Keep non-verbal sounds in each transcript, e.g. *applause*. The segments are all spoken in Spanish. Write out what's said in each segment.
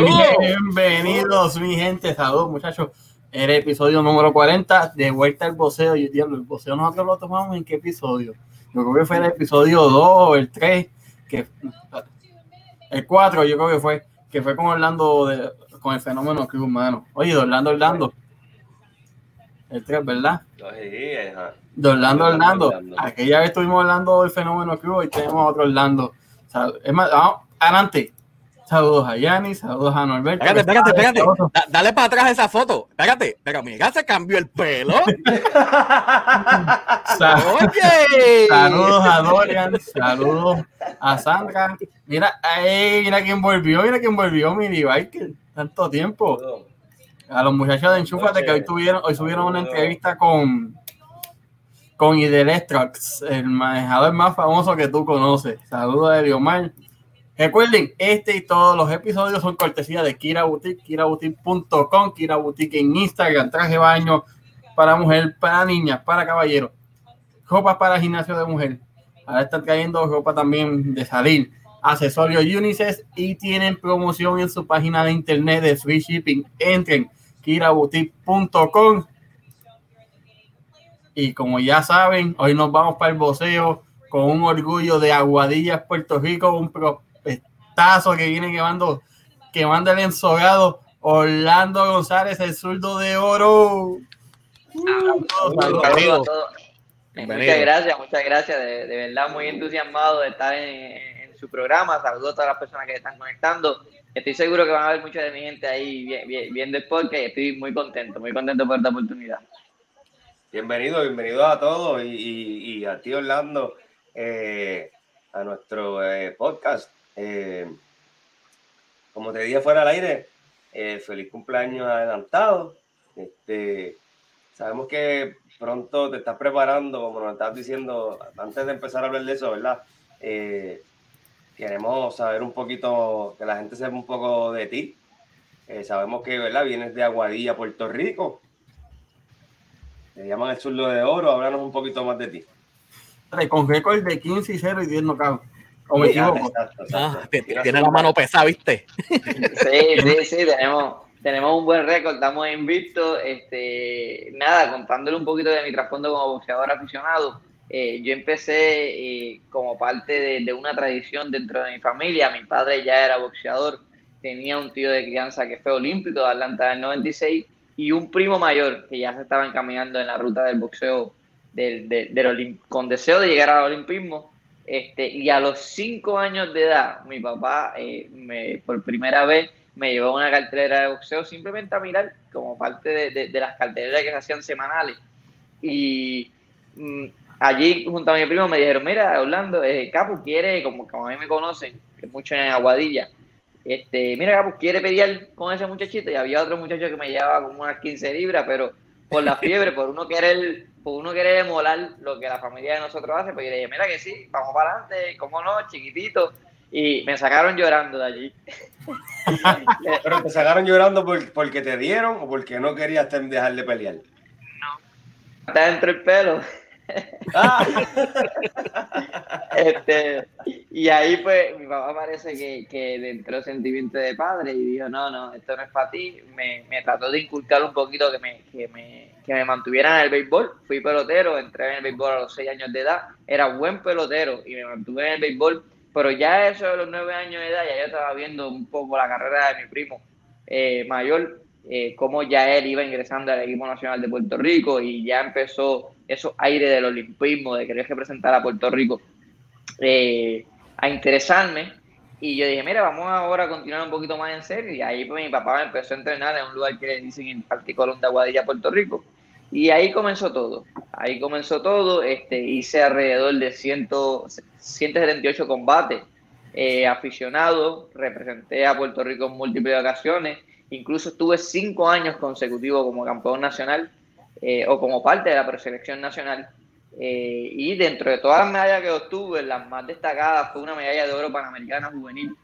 Bienvenidos, mi gente. Saludos, muchachos. El episodio número 40 de Vuelta al Boceo. Y diablo, el boceo nosotros lo tomamos en qué episodio. Yo creo que fue el episodio 2 o el 3, que el 4, yo creo que fue, que fue con Orlando, de, con el fenómeno que humano. Oye, de Orlando, Orlando. El 3, ¿verdad? Sí, ajá. De Orlando, Orlando. Aquella vez estuvimos hablando del fenómeno que hubo y tenemos otro Orlando. O sea, es más, vamos, adelante. Saludos a Yanni, saludos a Norberto. Espérate, espérate, espérate. Da- dale para atrás esa foto. Espérate, pero mira, se cambió el pelo. *laughs* Oye. Saludos a Dorian, saludos a Sandra. Mira, ay, mira quién volvió, mira quién volvió, mi Biker. Tanto tiempo. A los muchachos de Enchúfate que hoy tuvieron, hoy subieron una entrevista con con Idelectrax, el manejador más famoso que tú conoces. Saludos a Eliomar. Recuerden, este y todos los episodios son cortesía de Kira Boutique, kiraboutique.com, Kira Boutique en Instagram, traje baño para mujer, para niñas, para caballeros, ropa para gimnasio de mujer. Ahora están trayendo ropa también de salir, accesorios unisex y tienen promoción en su página de internet de free shipping. Entren kiraboutique.com y como ya saben, hoy nos vamos para el boceo con un orgullo de Aguadillas, Puerto Rico, un prospectazo que viene quemando, quemando el ensogado Orlando González, el zurdo de oro. Saludos. Muchas gracias, muchas gracias. De, de verdad, muy entusiasmado de estar en, en su programa. Saludos a todas las personas que están conectando. Estoy seguro que van a haber mucha de mi gente ahí vi- vi- viendo el podcast y estoy muy contento, muy contento por esta oportunidad. Bienvenido, bienvenido a todos y, y- y a ti Orlando, eh, a nuestro eh, podcast. Eh, como te dije fuera del aire, eh, feliz cumpleaños adelantado. Este, sabemos que pronto te estás preparando, como nos estás diciendo antes de empezar a hablar de eso, ¿verdad? Eh, queremos saber un poquito, que la gente sepa un poco de ti. Sabemos que, ¿verdad? Vienes de Aguadilla, Puerto Rico. Le llaman el zurdo de oro. Háblanos un poquito más de ti. Con récord de 15 y 0 y 10 knockouts. O me equivoco. exacto, exacto. Ah, tiene la mano pesada, ¿viste? Sí, sí, sí, tenemos, tenemos un buen récord, estamos invictos. Este, nada, contándole un poquito de mi trasfondo como boxeador aficionado. eh, yo empecé eh, como parte de, de una tradición dentro de mi familia. Mi padre ya era boxeador, tenía un tío de crianza que fue olímpico de Atlanta del 96 y un primo mayor que ya se estaba encaminando en la ruta del boxeo del, del- con deseo de llegar al olimpismo. Este, y a los cinco años de edad, mi papá eh, me, por primera vez me llevó a una cartelera de boxeo simplemente a mirar como parte de, de- las carteleras que se hacían semanales. Y mm, allí, junto a mi primo, me dijeron, mira, Orlando, eh, Capu quiere, como, como a mí me conocen, que mucho en Aguadilla, este, mira, Capu quiere pelear con ese muchachito. Y había otro muchacho que me llevaba como unas 15 libras, pero por la fiebre, por uno querer, por uno querer emular lo que la familia de nosotros hace, pues yo le dije, mira que sí, vamos para adelante, cómo no, chiquitito. Y me sacaron llorando de allí. *laughs* Pero te sacaron llorando por- porque te dieron o porque no querías dejar de pelear. Está dentro el pelo. Ah, *laughs* Este, y ahí pues mi papá parece que, que le entró sentimiento de padre y dijo, no, no, esto no es para ti. Me, me trató de inculcar un poquito que me, que, me, que me mantuviera en el béisbol. Fui pelotero, entré en el béisbol a los 6 años de edad. Era buen pelotero y me mantuve en el béisbol. Pero ya eso de los 9 años de edad, ya yo estaba viendo un poco la carrera de mi primo eh, mayor, eh, cómo ya él iba ingresando al equipo nacional de Puerto Rico y ya empezó esos aires del olimpismo, de querer representar a Puerto Rico eh, a interesarme. Y yo dije, mira, vamos ahora a continuar un poquito más en serio. Y ahí pues mi papá me empezó a entrenar en un lugar que le dicen en Parque Colón de Aguadilla, Puerto Rico. Y ahí comenzó todo. Ahí comenzó todo. Este, hice alrededor de 100, 178 combates eh, aficionado. Representé a Puerto Rico en múltiples ocasiones. Incluso estuve cinco años consecutivos como campeón nacional eh, o como parte de la preselección nacional. Eh, y dentro de todas las medallas que obtuve, las más destacadas fue una medalla de oro panamericana juvenil,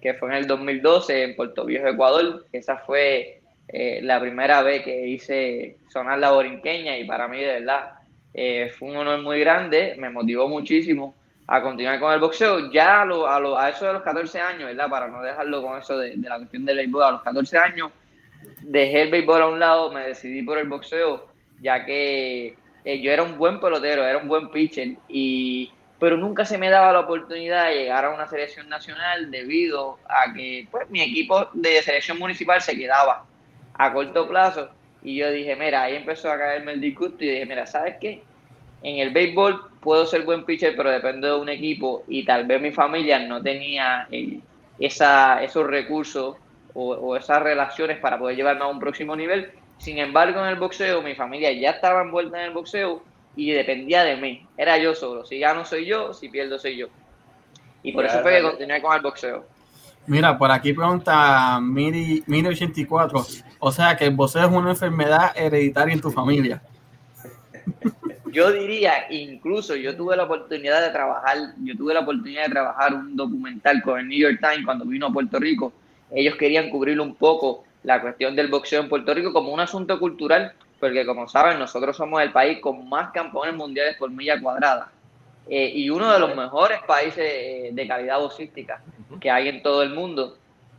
que fue en el 2012 en Puerto Viejo, Ecuador. Esa fue eh, la primera vez que hice sonar la borinqueña y para mí de verdad eh, fue un honor muy grande, me motivó muchísimo a continuar con el boxeo. Ya a, lo, a, lo, a eso de los 14 años, ¿verdad? Para no dejarlo con eso de, de la cuestión del béisbol, a los 14 años dejé el béisbol a un lado, me decidí por el boxeo, ya que eh, yo era un buen pelotero, era un buen pitcher, y, pero nunca se me daba la oportunidad de llegar a una selección nacional debido a que pues, mi equipo de selección municipal se quedaba a corto plazo. Y yo dije, mira, ahí empezó a caerme el disgusto y dije, mira, ¿sabes qué? En el béisbol puedo ser buen pitcher, pero depende de un equipo y tal vez mi familia no tenía eh, esa, esos recursos o, esas relaciones para poder llevarme a un próximo nivel. Sin embargo, en el boxeo, mi familia ya estaba envuelta en el boxeo y dependía de mí. Era yo solo. Si gano soy yo, si pierdo soy yo. Y por eso fue que continué con el boxeo. Mira, por aquí pregunta Miri, 84. O sea que el boxeo es una enfermedad hereditaria en tu familia. *laughs* Yo diría, incluso yo tuve la oportunidad de trabajar, yo tuve la oportunidad de trabajar un documental con el New York Times cuando vino a Puerto Rico ellos querían cubrir un poco la cuestión del boxeo en Puerto Rico como un asunto cultural, porque como saben, nosotros somos el país con más campeones mundiales por milla cuadrada eh, y uno de los mejores países eh, de calidad boxística que hay en todo el mundo.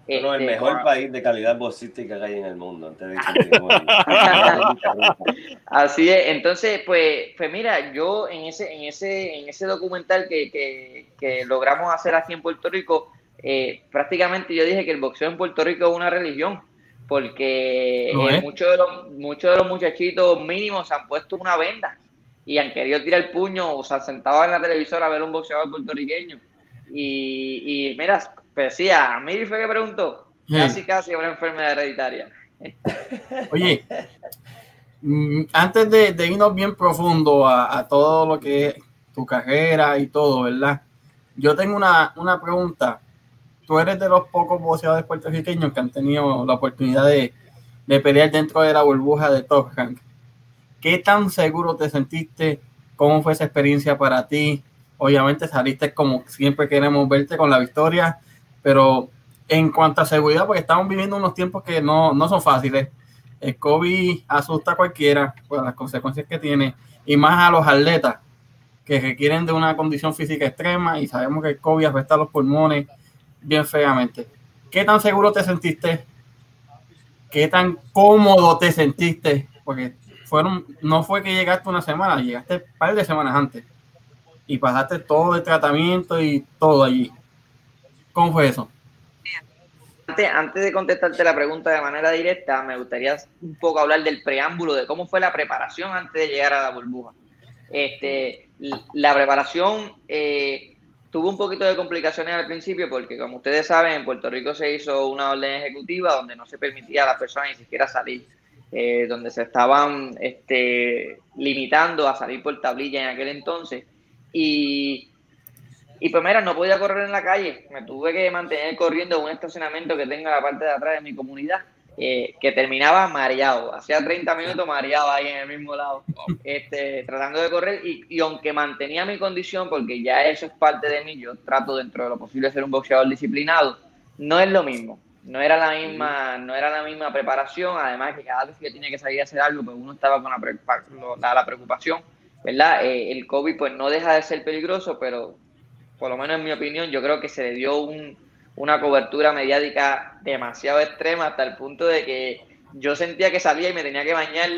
No, el este, mejor país de calidad boxística que hay en el mundo. *laughs* Así es. Entonces, pues, pues mira, yo en ese, en ese, en ese documental que, que, que logramos hacer aquí en Puerto Rico, eh, prácticamente yo dije que el boxeo en Puerto Rico es una religión, porque eh, muchos, de los, muchos de los muchachitos mínimos se han puesto una venda y han querido tirar el puño o se han sentado en la televisora a ver un boxeador puertorriqueño. Y, mira, pues sí, a mí fue que preguntó, casi casi una enfermedad hereditaria. *laughs* Oye, mm, antes de, irnos bien profundo a, a, todo lo que es tu carrera y todo, ¿verdad? Yo tengo una, una pregunta tú eres de los pocos boxeadores puertorriqueños que han tenido la oportunidad de, pelear dentro de la burbuja de Top Rank. ¿Qué tan seguro te sentiste? ¿Cómo fue esa experiencia para ti? Obviamente saliste como siempre queremos verte con la victoria, pero en cuanto a seguridad, porque estamos viviendo unos tiempos que no, no son fáciles. El COVID asusta a cualquiera por las consecuencias que tiene, y más a los atletas que requieren de una condición física extrema, y sabemos que el COVID afecta a los pulmones, bien feamente. ¿Qué tan seguro te sentiste? ¿Qué tan cómodo te sentiste? Porque fueron, no fue que llegaste una semana, llegaste un par de semanas antes y pasaste todo el tratamiento y todo allí. ¿Cómo fue eso? Antes, antes de contestarte la pregunta de manera directa, me gustaría un poco hablar del preámbulo, de cómo fue la preparación antes de llegar a la burbuja. Este, la preparación eh, tuvo un poquito de complicaciones al principio porque, como ustedes saben, en Puerto Rico se hizo una orden ejecutiva donde no se permitía a las personas ni siquiera salir, eh, donde se estaban este, limitando a salir por tablilla en aquel entonces. Y, y pues mira, no podía correr en la calle, me tuve que mantener corriendo en un estacionamiento que tenga la parte de atrás de mi comunidad. Eh, que terminaba mareado, hacía *laughs* 30 minutos mareado ahí en el mismo lado, este, tratando de correr y, y, aunque mantenía mi condición, porque ya eso es parte de mí, yo trato dentro de lo posible ser un boxeador disciplinado, no es lo mismo, no era la misma, no era la misma preparación, además que cada vez que tenía que salir a hacer algo, pues uno estaba con la, la, preocupación, ¿verdad? Eh, el COVID pues no deja de ser peligroso, pero por lo menos en mi opinión yo creo que se le dio un una cobertura mediática demasiado extrema hasta el punto de que yo sentía que salía y me tenía que bañar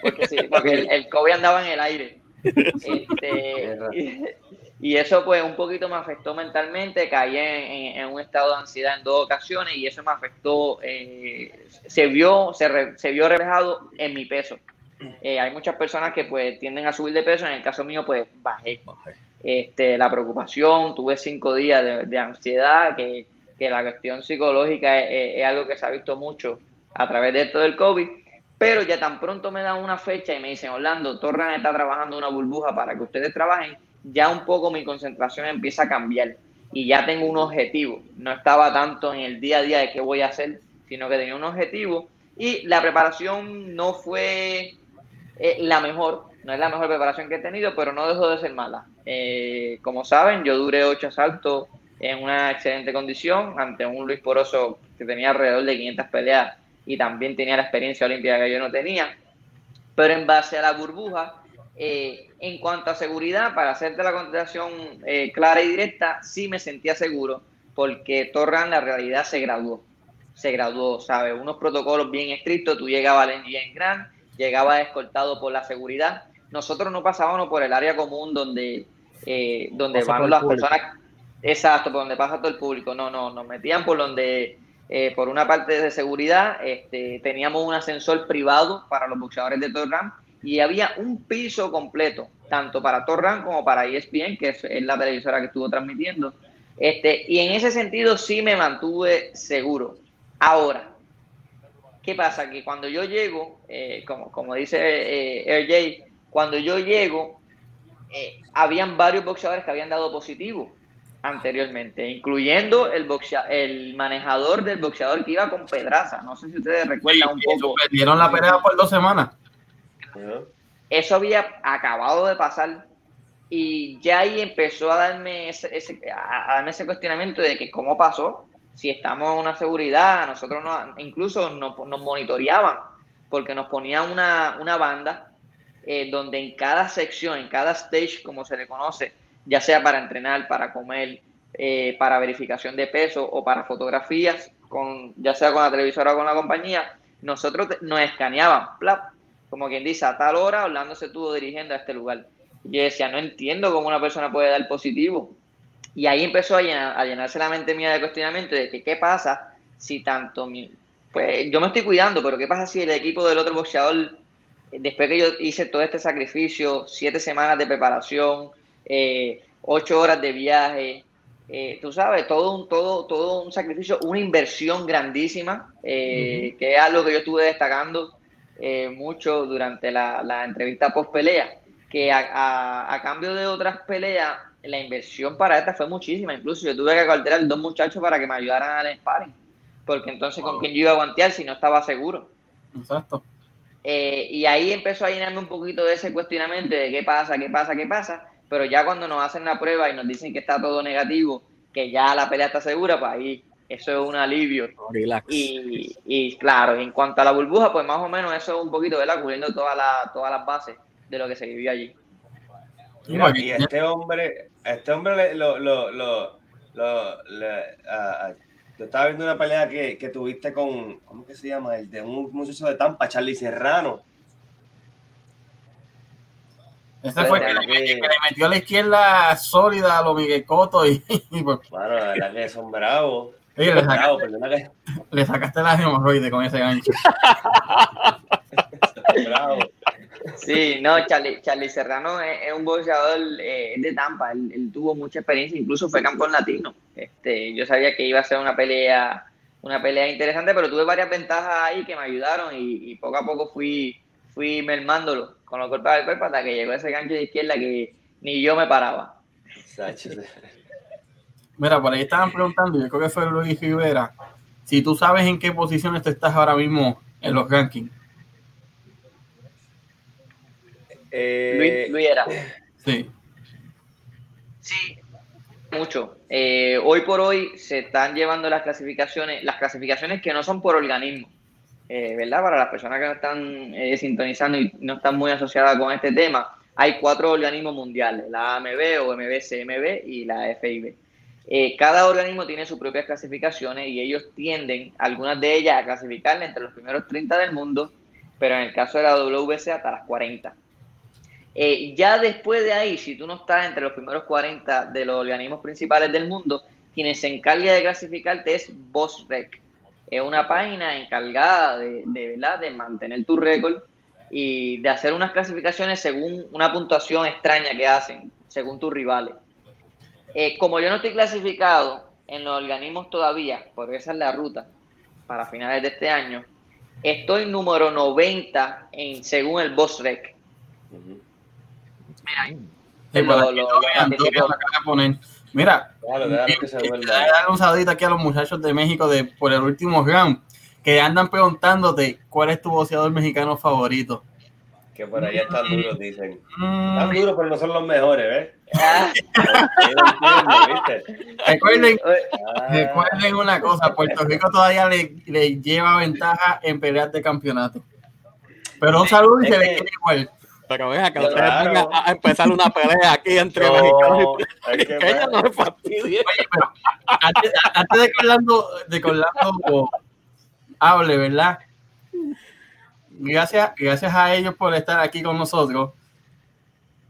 porque, el, COVID andaba en el aire. Este, *laughs* y, eso pues un poquito me afectó mentalmente, caí en, un estado de ansiedad en dos ocasiones y eso me afectó, eh, se, vio, se, se, vio reflejado en mi peso. Eh, hay muchas personas que pues tienden a subir de peso, en el caso mío pues bajé. Este, la preocupación, tuve cinco días de, de ansiedad que que la cuestión psicológica es, algo que se ha visto mucho a través de esto del COVID, pero ya tan pronto me dan una fecha y me dicen, Orlando, Torran está trabajando una burbuja para que ustedes trabajen, ya un poco mi concentración empieza a cambiar y ya tengo un objetivo. No estaba tanto en el día a día de qué voy a hacer, sino que tenía un objetivo y la preparación no fue eh, la mejor, no es la mejor preparación que he tenido, pero no dejó de ser mala. Eh, como saben, yo duré ocho asaltos en una excelente condición ante un Luis Poroso que tenía alrededor de 500 peleas y también tenía la experiencia olímpica que yo no tenía. Pero en base a la burbuja, eh, en cuanto a seguridad, para hacerte la contestación eh, clara y directa, sí me sentía seguro porque Torran la realidad se graduó. Se graduó, ¿sabes? Unos protocolos bien estrictos, tú llegabas al en Grand, llegabas escoltado por la seguridad. Nosotros no pasábamos por el área común donde, eh, donde van las personas, exacto, por donde pasa todo el público. No, no, nos metían por donde, por una parte de seguridad, este, teníamos un ascensor privado para los boxeadores de Torran y había un piso completo, tanto para Torran como para ESPN, que es, la televisora que estuvo transmitiendo. Este, y en ese sentido sí me mantuve seguro. Ahora, ¿qué pasa? Que cuando yo llego, eh, como, como dice eh, RJ, cuando yo llego, eh, habían varios boxeadores que habían dado positivo anteriormente, incluyendo el, el manejador del boxeador que iba con Pedraza. No sé si ustedes recuerdan un poco. Perdieron la pelea por dos semanas. Eso había acabado de pasar y ya ahí empezó a darme ese, a darme ese cuestionamiento de que cómo pasó, si estamos en una seguridad, nosotros no, incluso nos, monitoreaban porque nos ponían una, una banda eh, donde en cada sección, en cada stage, como se le conoce, ya sea para entrenar, para comer, eh, para verificación de peso o para fotografías, con, ya sea con la televisora o con la compañía, nosotros nos escaneaban, plap, como quien dice, a tal hora Orlando se estuvo dirigiendo a este lugar. Yo decía, no entiendo cómo una persona puede dar positivo. Y ahí empezó a, llenarse la mente mía de cuestionamiento de que qué pasa si tanto mi, pues yo me estoy cuidando, pero qué pasa si el equipo del otro boxeador, después que yo hice todo este sacrificio, siete semanas de preparación, eh, ocho horas de viaje, eh, tú sabes, todo un, todo, todo un sacrificio, una inversión grandísima, eh, que es algo que yo estuve destacando eh, mucho durante la, entrevista post pelea, que a, cambio de otras peleas, la inversión para esta fue muchísima. Incluso yo tuve que alterar dos muchachos para que me ayudaran al sparring, porque entonces con quién yo iba a aguantear si no estaba seguro. Exacto. Eh, y ahí empezó a llenarme un poquito de ese cuestionamiento de qué pasa, qué pasa, qué pasa. Pero ya cuando nos hacen la prueba y nos dicen que está todo negativo, que ya la pelea está segura, pues ahí eso es un alivio. Y, y, claro, en cuanto a la burbuja, pues más o menos eso es un poquito, ¿verdad? Cubriendo todas las bases de lo que se vivió allí. y este hombre, este hombre lo, lo, lo, yo estaba viendo una pelea que, que, tuviste con, ¿cómo que se llama? El de un muchacho de Tampa, Charlie Serrano. Ese fue el que, le metió a la izquierda sólida a los Miguel Coto y, *laughs* Bueno, la verdad que son bravos le, sacaste la hemorroide con ese gancho. *laughs* *laughs* Sí, no, Charlie, Charlie Serrano es, un boxeador eh, de Tampa, él, tuvo mucha experiencia, incluso fue campeón latino. Este, yo sabía que iba a ser una pelea, una pelea interesante, pero tuve varias ventajas ahí que me ayudaron y, poco a poco fui, fui mermándolo con los golpes del cuerpo hasta que llegó ese gancho de izquierda que ni yo me paraba. *laughs* Mira, por ahí estaban preguntando, yo creo que fue Luis Rivera, si tú sabes en qué posiciones te estás ahora mismo en los rankings. Eh, Luis, era. Sí. Sí, mucho. Eh, hoy por hoy se están llevando las clasificaciones, las clasificaciones que no son por organismo, eh, ¿verdad? Para las personas que no están sintonizando y no están muy asociadas con este tema, hay cuatro organismos mundiales, la AMB o MBCMB y la FIB. Eh, cada organismo tiene sus propias clasificaciones y ellos tienden, algunas de ellas, a clasificarle entre los primeros 30 del mundo, pero en el caso de la WBC hasta las 40. Eh, ya después de ahí, si tú no estás entre los primeros 40 de los organismos principales del mundo, quien se encarga de clasificarte es BossRec. Es una página encargada de, de, ¿verdad? de mantener tu récord y de hacer unas clasificaciones según una puntuación extraña que hacen, según tus rivales. Eh, como yo no estoy clasificado en los organismos todavía, porque esa es la ruta para finales de este año, estoy número 90 en, según el Boss Rec. Mira, dar un saludito aquí a los muchachos de México de por el último round que andan preguntándote cuál es tu boxeador mexicano favorito que por allá están duros, dicen. Están duros, pero no son los mejores, ¿ves? *laughs* recuerden, *laughs* recuerden una cosa, Puerto Rico todavía le, le, lleva ventaja en peleas de campeonato. Pero un saludo y se le quiere igual. Pero vea que Claro. ustedes van a, a empezar una pelea aquí entre No, mexicanos y que puertorriqueños, no me fastidien. Antes, antes de que Orlando, de que Orlando hable, ¿verdad? Gracias, gracias a ellos por estar aquí con nosotros.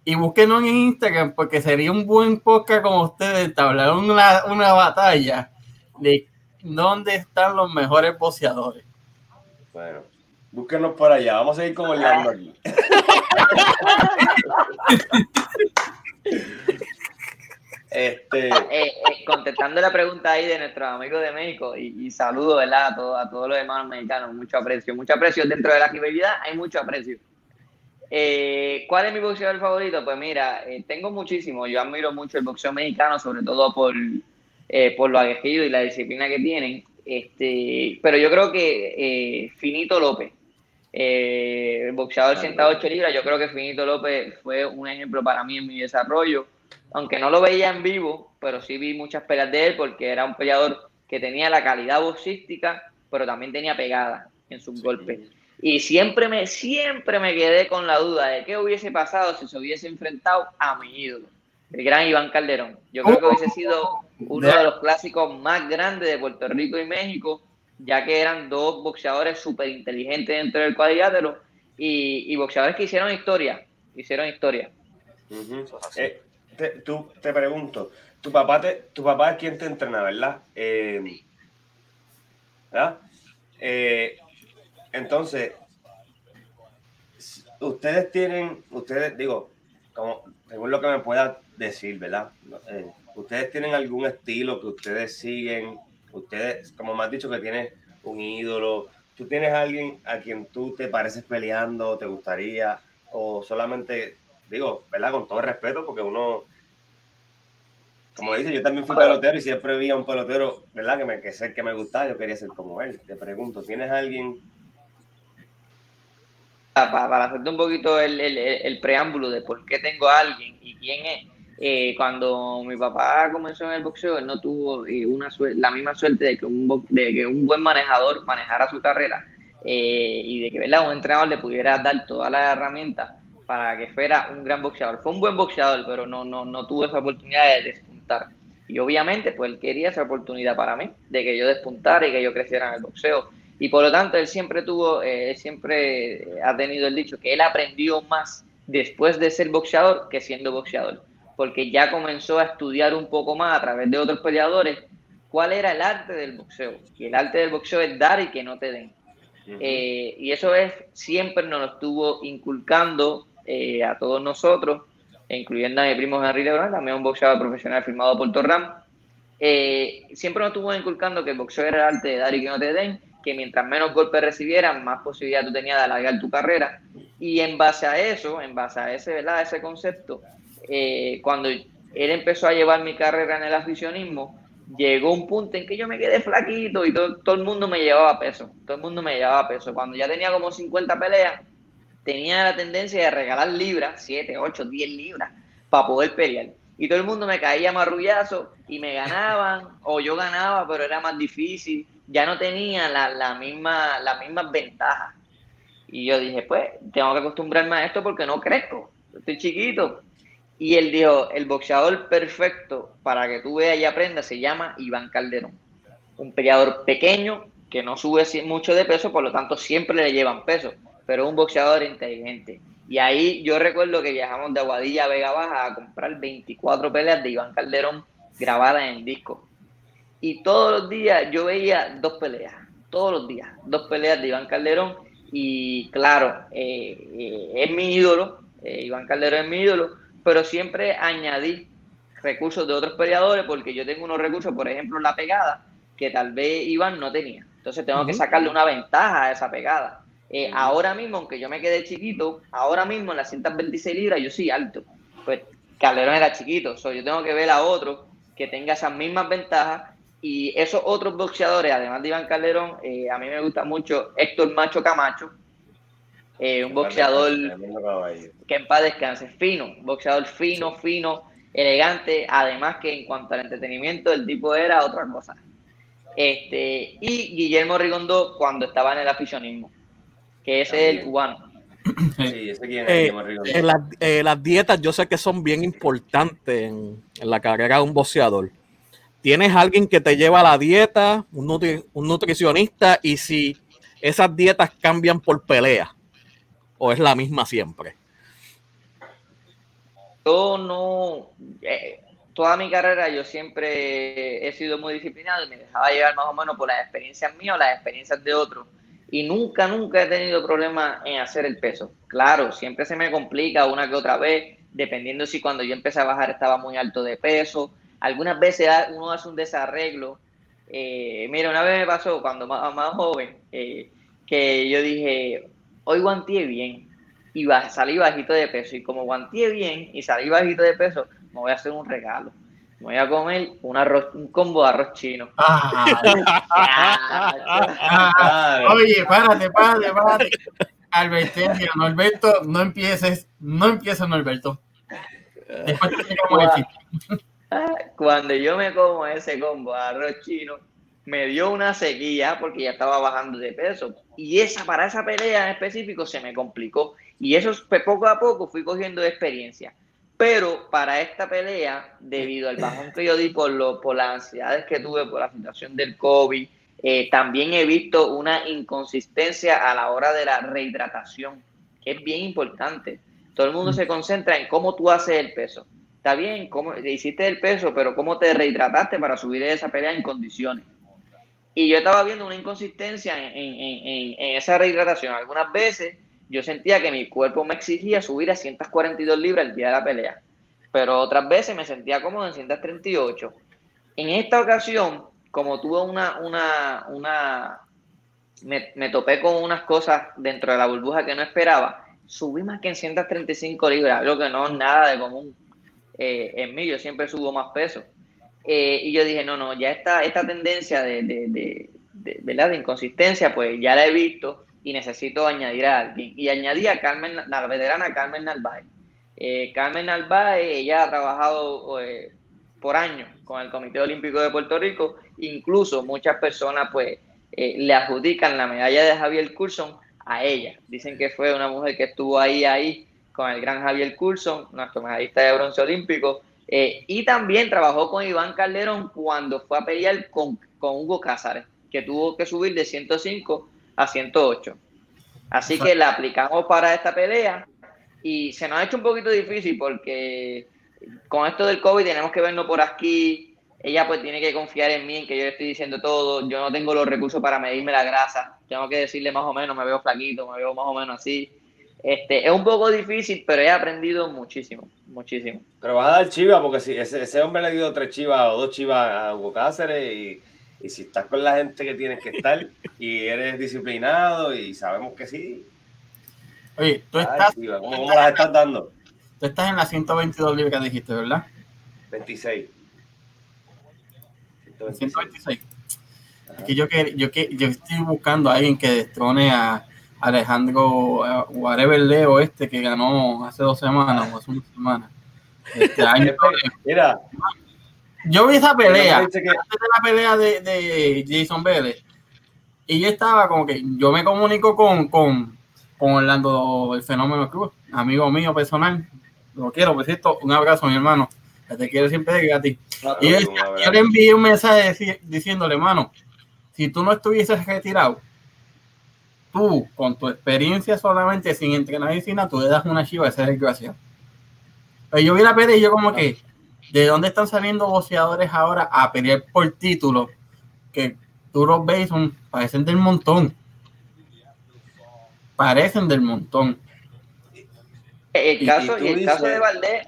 Y búsquenos en Instagram porque sería un buen podcast con ustedes entablar una, una batalla de dónde están los mejores boxeadores. Bueno, búsquenos por allá. Vamos a ir con Orlando aquí. Este, Eh, eh, contestando la pregunta ahí de nuestros amigos de México y, y saludo ¿verdad? A, todos, a todos los hermanos mexicanos, mucho aprecio, mucho aprecio dentro de la rivalidad, hay mucho aprecio. Eh, ¿Cuál es mi boxeador favorito? Pues mira, tengo muchísimo, yo admiro mucho el boxeo mexicano, sobre todo por, eh, por lo aguerrido y la disciplina que tienen, este, pero yo creo que Finito López, eh, el boxeador Ah, 108 libras, yo creo que Finito López fue un ejemplo para mí en mi desarrollo aunque no lo veía en vivo, pero sí vi muchas peleas de él porque era un peleador que tenía la calidad boxística, pero también tenía pegada en sus golpes. Y siempre me, siempre me quedé con la duda de qué hubiese pasado si se hubiese enfrentado a mi ídolo, el gran Iván Calderón. Yo creo que hubiese sido uno de los clásicos más grandes de Puerto Rico y México, ya que eran dos boxeadores súper inteligentes dentro del cuadrilátero y, y boxeadores que hicieron historia, hicieron historia. Eh, te, tú, te pregunto, tu papá, te, tu papá es quien te entrena, ¿verdad? Eh, ¿verdad? Eh, entonces, ustedes tienen, ustedes, digo, como, según lo que me puedas decir, ¿verdad? Eh, ustedes tienen algún estilo que ustedes siguen, ustedes, como me has dicho que tienes un ídolo, tú tienes alguien a quien tú te pareces peleando, te gustaría, o solamente, digo, ¿verdad? Con todo respeto, porque uno, como dice, yo también fui pelotero y siempre vi a un pelotero, ¿verdad? Que me que sé que me gustaba, yo quería ser como él. Te pregunto, ¿tienes alguien? Pa- pa- para hacerte un poquito el, el- el preámbulo de por qué tengo a alguien y quién es, eh, cuando mi papá comenzó en el boxeo, él no tuvo eh, una la misma suerte de que, un, de que un buen manejador manejara su carrera eh, y de que ¿verdad? un entrenador le pudiera dar todas las herramientas para que fuera un gran boxeador. Fue un buen boxeador, pero no, no, no tuvo esa oportunidad de despuntar. Y obviamente, pues él quería esa oportunidad para mí, de que yo despuntara y que yo creciera en el boxeo. Y por lo tanto, él siempre tuvo, eh, él siempre ha tenido el dicho que él aprendió más después de ser boxeador que siendo boxeador, porque ya comenzó a estudiar un poco más a través de otros peleadores cuál era el arte del boxeo. Y el arte del boxeo es dar y que no te den. Eh, y eso es, siempre nos lo estuvo inculcando eh, a todos nosotros, incluyendo a mi primo Henry Lebron, también un boxeador profesional firmado por Torram. Eh, siempre nos estuvo inculcando que el boxeo era el arte de dar y que no te den, que mientras menos golpes recibieras, más posibilidad tú tenías de alargar tu carrera. Y en base a eso, en base a ese, ¿verdad? ese concepto, eh, cuando él empezó a llevar mi carrera en el aficionismo, llegó un punto en que yo me quedé flaquito y todo, todo el mundo me llevaba peso. Todo el mundo me llevaba peso. Cuando ya tenía como 50 peleas, tenía la tendencia de regalar libras, 7, 8, 10 libras, para poder pelear. Y todo el mundo me caía marrullazo y me ganaban, o yo ganaba, pero era más difícil. Ya no tenía la, la misma, las mismas ventajas. Y yo dije, pues, tengo que acostumbrarme a esto porque no crezco. Estoy chiquito. Y él dijo, el boxeador perfecto para que tú veas y aprendas se llama Iván Calderón. Un peleador pequeño que no sube mucho de peso, por lo tanto siempre le llevan peso, pero un boxeador inteligente. Y ahí yo recuerdo que viajamos de Aguadilla a Vega Baja a comprar 24 peleas de Iván Calderón grabadas en disco. Y todos los días yo veía dos peleas, todos los días, dos peleas de Iván Calderón. Y claro, eh, eh, es mi ídolo, eh, Iván Calderón es mi ídolo, pero siempre añadí recursos de otros peleadores porque yo tengo unos recursos, por ejemplo, la pegada, que tal vez Iván no tenía. Entonces tengo que sacarle una ventaja a esa pegada. Eh, ahora mismo, aunque yo me quedé chiquito, ahora mismo en las 126 libras yo soy alto. Pues Calderón era chiquito, so, yo tengo que ver a otro que tenga esas mismas ventajas y esos otros boxeadores, además de Iván Calderón, eh, a mí me gusta mucho Héctor Macho Camacho, eh, un boxeador que en paz descanse, fino, boxeador fino, fino, elegante, además que en cuanto al entretenimiento el tipo era otra cosa. Este, y Guillermo Rigondo cuando estaba en el aficionismo, que ese es el cubano. *clears throat* Sí, ese quién es, eh, las, eh, las dietas yo sé que son bien importantes en, en, la carrera de un boxeador. Tienes alguien que te lleva la dieta, un, un nutricionista, y si esas dietas cambian por pelea, o es la misma siempre. Yo no, eh, toda mi carrera yo siempre he sido muy disciplinado y me dejaba llevar más o menos por las experiencias mías o las experiencias de otros. Y nunca, nunca he tenido problema en hacer el peso. Claro, siempre se me complica una que otra vez, dependiendo si cuando yo empecé a bajar estaba muy alto de peso. Algunas veces uno hace un desarreglo. Eh, mira, una vez me pasó cuando más, más joven, eh, que yo dije, hoy guanteé bien y salí bajito de peso. Y como guanteé bien y salí bajito de peso, me voy a hacer un regalo. Me voy a comer un, arroz, un combo de arroz chino. *laughs* Ah, oye, párate, párate, párate. Alberto, Norberto, no empieces, no empieces, Norberto. Después te Cuando yo me como ese combo de arroz chino, me dio una sequía porque ya estaba bajando de peso. Y esa, para esa pelea en específico se me complicó. Y eso pues, poco a poco fui cogiendo experiencia. Pero para esta pelea, debido al bajón que yo di por, lo, por las ansiedades que tuve por la situación del COVID, eh, también he visto una inconsistencia a la hora de la rehidratación, que es bien importante. Todo el mundo se concentra en cómo tú haces el peso. Está bien, cómo hiciste el peso, pero cómo te rehidrataste para subir esa pelea en condiciones. Y yo estaba viendo una inconsistencia en, esa rehidratación. Algunas veces yo sentía que mi cuerpo me exigía subir a 142 libras el día de la pelea, pero otras veces me sentía cómodo en 138. En esta ocasión, como tuve una, una, una, me, topé con unas cosas dentro de la burbuja que no esperaba, subí más que en 135 libras, algo que no es nada de común eh, en mí, yo siempre subo más peso. Eh, y yo dije, no, no, ya esta, esta tendencia de, de, de, ¿verdad? de inconsistencia, pues ya la he visto y necesito añadir a alguien. Y añadí a Carmen, la veterana Carmen Narváez. Eh, Carmen Narváez, ella ha trabajado eh, por años con el Comité Olímpico de Puerto Rico, incluso muchas personas pues le adjudican la medalla de Javier Coulson a ella. Dicen que fue una mujer que estuvo ahí, ahí con el gran Javier Coulson, nuestro medallista de bronce olímpico, eh, y también trabajó con Iván Calderón cuando fue a pelear con, con Hugo Cázares, que tuvo que subir de 105 a 108. Así que la aplicamos para esta pelea y se nos ha hecho un poquito difícil porque con esto del COVID tenemos que vernos por aquí. Ella pues tiene que confiar en mí, en que yo le estoy diciendo todo. Yo no tengo los recursos para medirme la grasa. Tengo que decirle más o menos, me veo flaquito, me veo más o menos así. Este, es un poco difícil, pero he aprendido muchísimo, muchísimo. Pero vas a dar chiva, porque si ese, hombre le dio tres chivas o dos chivas a Hugo Cáceres y, si estás con la gente que tienes que estar *laughs* y eres disciplinado y sabemos que sí. Oye, tú estás... ¿cómo, las estás dando? Tú estás en la 122 libras que dijiste, ¿verdad? 26. 126. que yo, que, yo, que, yo estoy buscando a alguien que destrone a Alejandro eh, whatever Leo este que ganó hace dos semanas o hace una semana. Este *laughs* año, Mira, yo vi esa pelea, antes de la pelea de, de, Jason Vélez, y yo estaba como que yo me comunico con, con, con Orlando el Fenómeno Cruz, amigo mío personal, lo quiero, pues esto, un abrazo mi hermano, te quiero siempre a ti. y yo, le envié un mensaje diciéndole, hermano, si tú no estuvieses retirado, tú, con tu experiencia solamente sin entrenar medicina, tú le das una chiva, esa es gracia. Pero yo vi la pelea y yo como que, ¿de dónde están saliendo boxeadores ahora a pelear por título? Que tú los ves, son, parecen del montón. Parecen del montón. El caso, el caso de Valdés,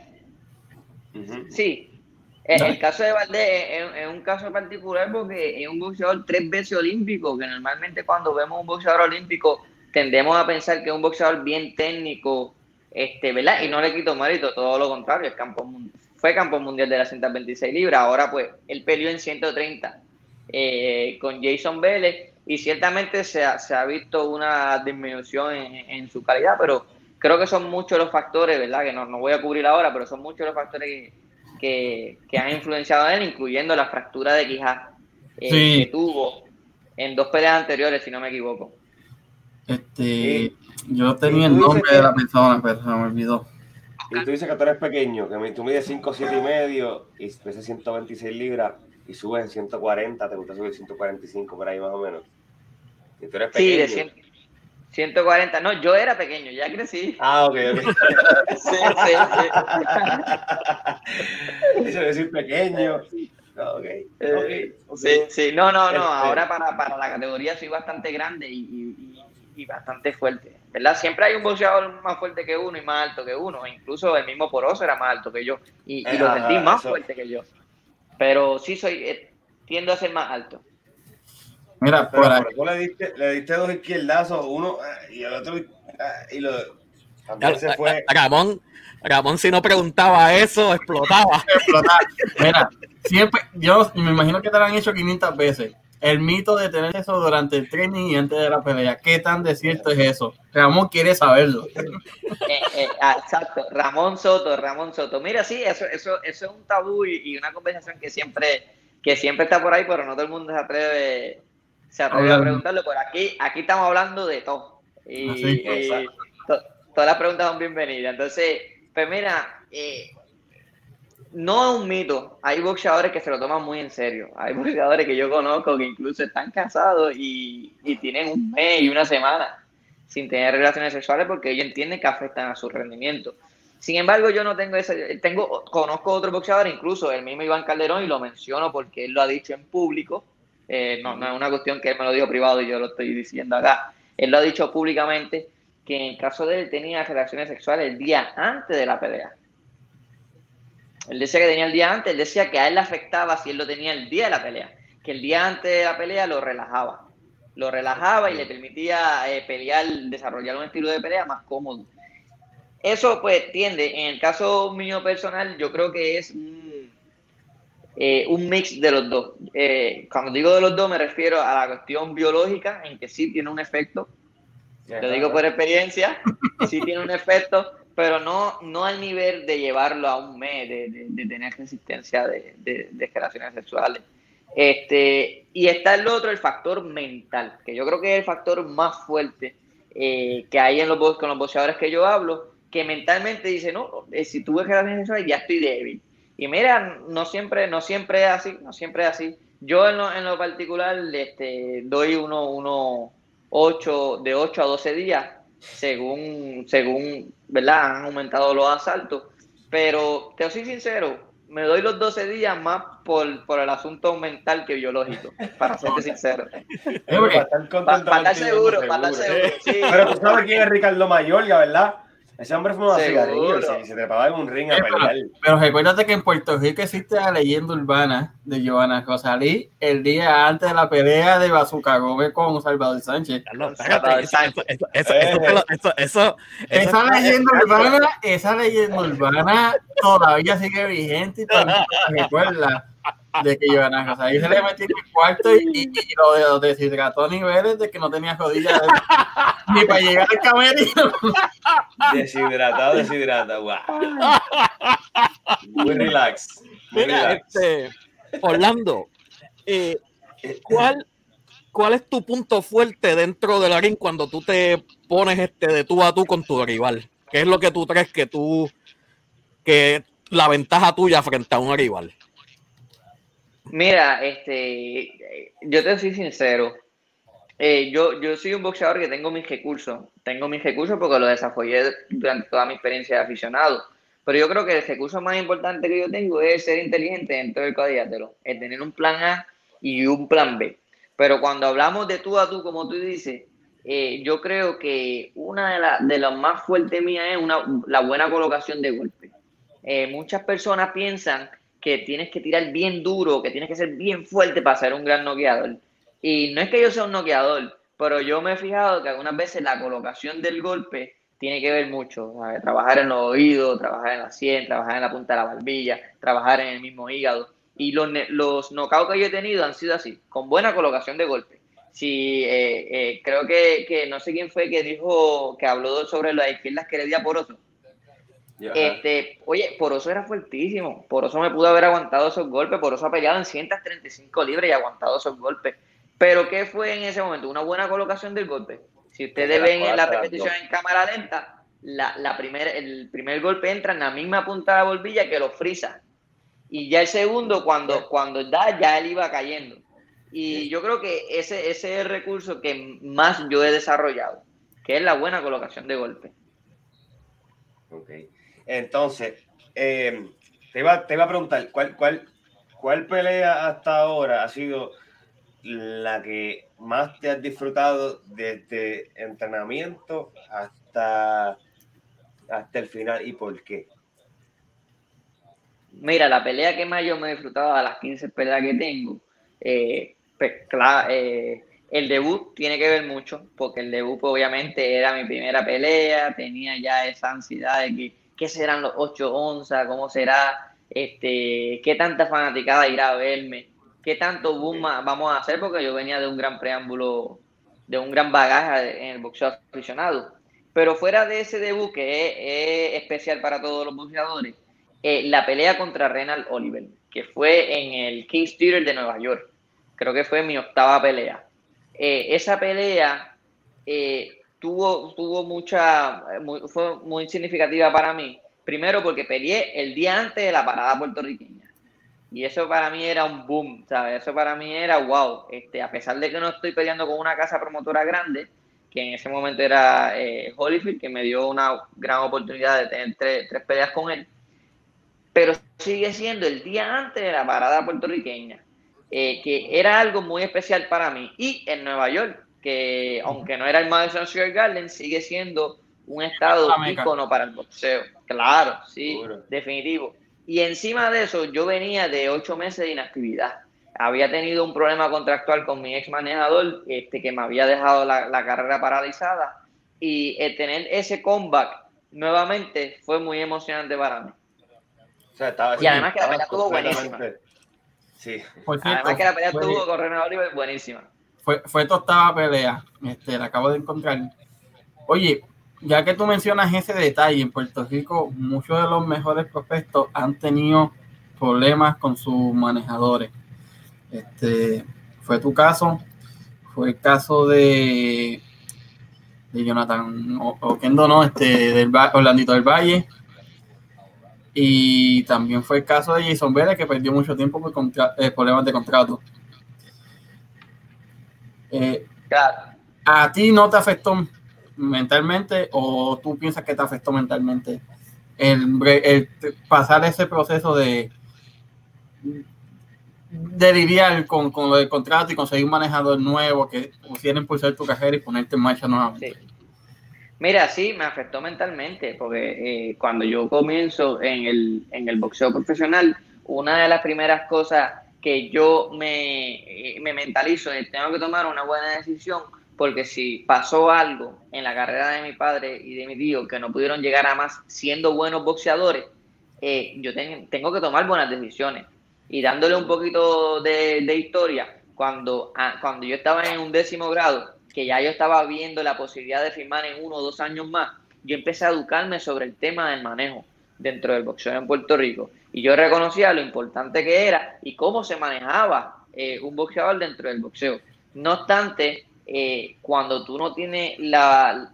sí, el, caso de Valdés es, un caso particular porque es un boxeador tres veces olímpico, que normalmente cuando vemos un boxeador olímpico tendemos a pensar que es un boxeador bien técnico, este, ¿verdad? Y no le quito mérito, todo lo contrario, el campo, fue campo mundial de las 126 libras, ahora pues él peleó en 130 eh, con Jason Vélez y ciertamente se ha, se ha visto una disminución en, su calidad, pero creo que son muchos los factores, ¿verdad? Que no, no voy a cubrir ahora, pero son muchos los factores que que, han influenciado en él, incluyendo la fractura de quijá eh, que tuvo en dos peleas anteriores, si no me equivoco. Este, Yo tenía el nombre de la persona, pero se me olvidó. Y tú dices que tú eres pequeño, que tú mides 5, 7 y medio y pesas 126 libras y subes 140, te gusta subir 145 por ahí más o menos. Y tú eres pequeño. Sí, de 140, no, yo era pequeño, ya crecí. Ah, ok, ok. *laughs* sí, sí, sí. *laughs* Eso decir pequeño. Okay, okay, Sí, sí, no, no, no, este ahora para, para la categoría soy bastante grande y, y, bastante fuerte, ¿verdad? Siempre hay un boxeador más fuerte que uno y más alto que uno, incluso el mismo Poroso era más alto que yo y, lo sentí más fuerte que yo, pero sí soy, eh, tiendo a ser más alto. Mira, por ahí. Le diste, le diste dos izquierdazos, uno eh, y el otro, eh, y lo, también se fue. Ramón, Ramón, si no preguntaba eso, explotaba. *laughs* explotaba. Mira, siempre, yo me imagino que te lo han hecho 500 veces. El mito de tener eso durante el training y antes de la pelea. ¿Qué tan de cierto es eso? Ramón quiere saberlo. *laughs* Eh, ah, exacto. Ramón Soto, Ramón Soto. Mira, sí, eso, eso, eso es un tabú y, una conversación que siempre, que siempre está por ahí, pero no todo el mundo se atreve se atreve a preguntarlo, pero aquí, aquí estamos hablando de todo. Y, ah, todas las preguntas son bienvenidas. Entonces, pues mira, eh, no es un mito. Hay boxeadores que se lo toman muy en serio. Hay *laughs* boxeadores que yo conozco que incluso están casados y, y tienen un mes y una semana sin tener relaciones sexuales porque ellos entienden que afectan a su rendimiento. Sin embargo, yo no tengo ese, tengo, conozco otro boxeador, incluso el mismo Iván Calderón, y lo menciono porque él lo ha dicho en público, eh, no, no, es una cuestión que él me lo dijo privado y yo lo estoy diciendo acá. Él lo ha dicho públicamente que en el caso de él tenía relaciones sexuales el día antes de la pelea. Él decía que tenía el día antes, él decía que a él le afectaba si él lo tenía el día de la pelea, que el día antes de la pelea lo relajaba. Lo relajaba y le permitía eh, pelear, desarrollar un estilo de pelea más cómodo. Eso pues tiende, en el caso mío personal, yo creo que es eh, un mix de los dos. Eh, cuando digo de los dos me refiero a la cuestión biológica, en que sí tiene un efecto. Lo digo por experiencia, sí tiene un efecto, pero no, no al nivel de llevarlo a un mes, de, tener resistencia de, de, relaciones sexuales. Este, y está el otro, el factor mental, que yo creo que es el factor más fuerte eh, que hay en los, con los boxeadores que yo hablo, que mentalmente dice, no, si tuve relaciones sexuales ya estoy débil y mira, no siempre, no siempre es así, no siempre es así. Yo en lo, en lo particular este, doy uno, uno ocho, de 8 a 12 días, según, según, ¿verdad? Han aumentado los asaltos. Pero te soy sincero, me doy los 12 días más por, por el asunto mental que biológico, para serte sincero. *laughs* para, estar seguro, para estar seguro. Pero tú sabes quién es Ricardo Mayorga, ¿verdad? Ese hombre fue un cigarrillo y se, trepaba en un ring a pelear. Pero, recuérdate que en Puerto Rico existe la leyenda urbana de Giovanna Rosalí el día antes de la pelea de Bazooka Gómez con Salvador Sánchez. Eso, esa leyenda urbana, esa leyenda urbana todavía sigue vigente y todavía recuerda de que Giovanna ahí se le metió en el cuarto y, y, lo, deshidrató a niveles de que no tenía rodillas *laughs* ni para llegar al camerino. Deshidratado, deshidratado, wow. Muy relax. Muy Mira, Este, Orlando, eh, ¿cuál, ¿cuál es tu punto fuerte dentro del ring cuando tú te pones este de tú a tú con tu rival? ¿Qué es lo que tú crees que tú, que la ventaja tuya frente a un rival? Mira, este, yo te soy sincero. Eh, yo, yo soy un boxeador que tengo mis recursos. Tengo mis recursos porque lo desarrollé durante toda mi experiencia de aficionado. Pero yo creo que el recurso más importante que yo tengo es ser inteligente dentro del cuadrilátero. Es tener un plan A y un plan B. Pero cuando hablamos de tú a tú, como tú dices, eh, yo creo que una de, las de las más fuertes mías es una, la buena colocación de golpe. Eh, muchas personas piensan que tienes que tirar bien duro, que tienes que ser bien fuerte para ser un gran noqueador. Y no es que yo sea un noqueador, pero yo me he fijado que algunas veces la colocación del golpe tiene que ver mucho. Trabajar en los oídos, trabajar en la sien, trabajar en la punta de la barbilla, trabajar en el mismo hígado. Y los, los knockouts que yo he tenido han sido así, con buena colocación de golpe. Sí, eh, eh, creo que, que, no sé quién fue que dijo, que habló sobre las izquierdas que le di a Poroso este, oye, Poroso era fuertísimo. Poroso me pudo haber aguantado esos golpes. Poroso ha peleado en 135 libras y ha aguantado esos golpes. Pero ¿qué fue en ese momento? Una buena colocación del golpe. Si ustedes ven en la repetición en cámara lenta, la, la el primer golpe entra en la misma punta de la bombilla que lo frisa. Y ya el segundo, cuando, cuando da, ya él iba cayendo. Y yo creo que ese, ese es el recurso que más yo he desarrollado, que es la buena colocación de golpe. Ok. Entonces, eh, te, iba, te a preguntar, ¿cuál, cuál, ¿cuál pelea hasta ahora ha sido la que más te has disfrutado desde entrenamiento hasta, hasta el final y por qué? Mira, la pelea que más yo me he disfrutado a las 15 peleas que tengo, eh, pues, eh, el debut tiene que ver mucho, porque el debut pues, obviamente era mi primera pelea, tenía ya esa ansiedad de que qué serán los 8 onzas, cómo será, este, qué tanta fanaticada irá a verme, qué tanto boom vamos a hacer, porque yo venía de un gran preámbulo, de un gran bagaje en el boxeo aficionado. Pero fuera de ese debut, que es, especial para todos los boxeadores, eh, la pelea contra Renal Oliver, que fue en el King's Theater de Nueva York. Creo que fue mi octava pelea. Eh, esa pelea eh, tuvo, tuvo mucha, fue muy significativa para mí. Primero porque peleé el día antes de la parada puertorriqueña. Y eso para mí era un boom, ¿sabes? Eso para mí era wow. Este, a pesar de que no estoy peleando con una casa promotora grande, que en ese momento era eh, Holyfield, que me dio una gran oportunidad de tener tres, tres, peleas con él. Pero sigue siendo el día antes de la parada puertorriqueña, eh, que era algo muy especial para mí. Y en Nueva York, que aunque no era el Madison Square Garden, sigue siendo un estado ícono para el boxeo. Claro, sí, definitivo. Y encima de eso, yo venía de ocho meses de inactividad. Había tenido un problema contractual con mi ex manejador, este, que me había dejado la, carrera paralizada. Y tener ese comeback nuevamente fue muy emocionante para mí. y además que la pelea estuvo buenísima. Sí. además que la pelea estuvo con René Oliver buenísima fue, fue tu pelea. Este, la acabo de encontrar. Oye, ya que tú mencionas ese detalle, en Puerto Rico muchos de los mejores prospectos han tenido problemas con sus manejadores. Este, fue tu caso, fue el caso de, de Jonathan Oquendo, no, este, del Orlandito del Valle. Y también fue el caso de Jason Vélez, que perdió mucho tiempo por eh, problemas de contrato. Eh, ¿A ti no te afectó mentalmente o tú piensas que te afectó mentalmente el, pasar ese proceso de, de lidiar con, con, lo del contrato y conseguir un manejador nuevo que pusiera impulsar tu carrera y ponerte en marcha nuevamente? Mira, sí, me afectó mentalmente, porque eh, cuando yo comienzo en el, en el boxeo profesional, una de las primeras cosas que yo me, me mentalizo y tengo que tomar una buena decisión porque si pasó algo en la carrera de mi padre y de mi tío que no pudieron llegar a más siendo buenos boxeadores, eh, yo tengo que tomar buenas decisiones. Y dándole un poquito de, historia, cuando, ah, cuando yo estaba en un décimo grado, que ya yo estaba viendo la posibilidad de firmar en uno o dos años más, yo empecé a educarme sobre el tema del manejo dentro del boxeo en Puerto Rico. Y yo reconocía lo importante que era y cómo se manejaba eh, un boxeador dentro del boxeo. No obstante, eh, cuando tú no tienes la,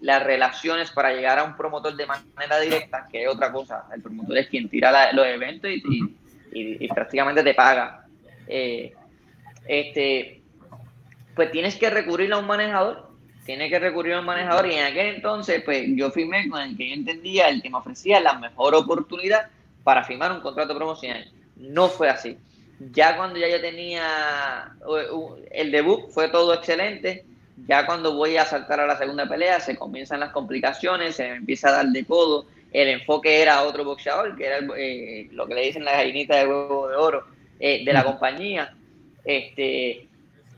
las relaciones para llegar a un promotor de manera directa, que es otra cosa, el promotor es quien tira los eventos y, prácticamente te paga. Eh, este, pues tienes que recurrir a un manejador tiene que recurrir a un manejador y en aquel entonces pues yo firmé con el que yo entendía, el que me ofrecía la mejor oportunidad para firmar un contrato promocional. No fue así. Ya cuando ya yo tenía el debut fue todo excelente. Ya cuando voy a saltar a la segunda pelea se comienzan las complicaciones, se me empieza a dar de codo. El enfoque era otro boxeador, que era eh, lo que le dicen la gallinita de huevo de oro eh, de la compañía. Este,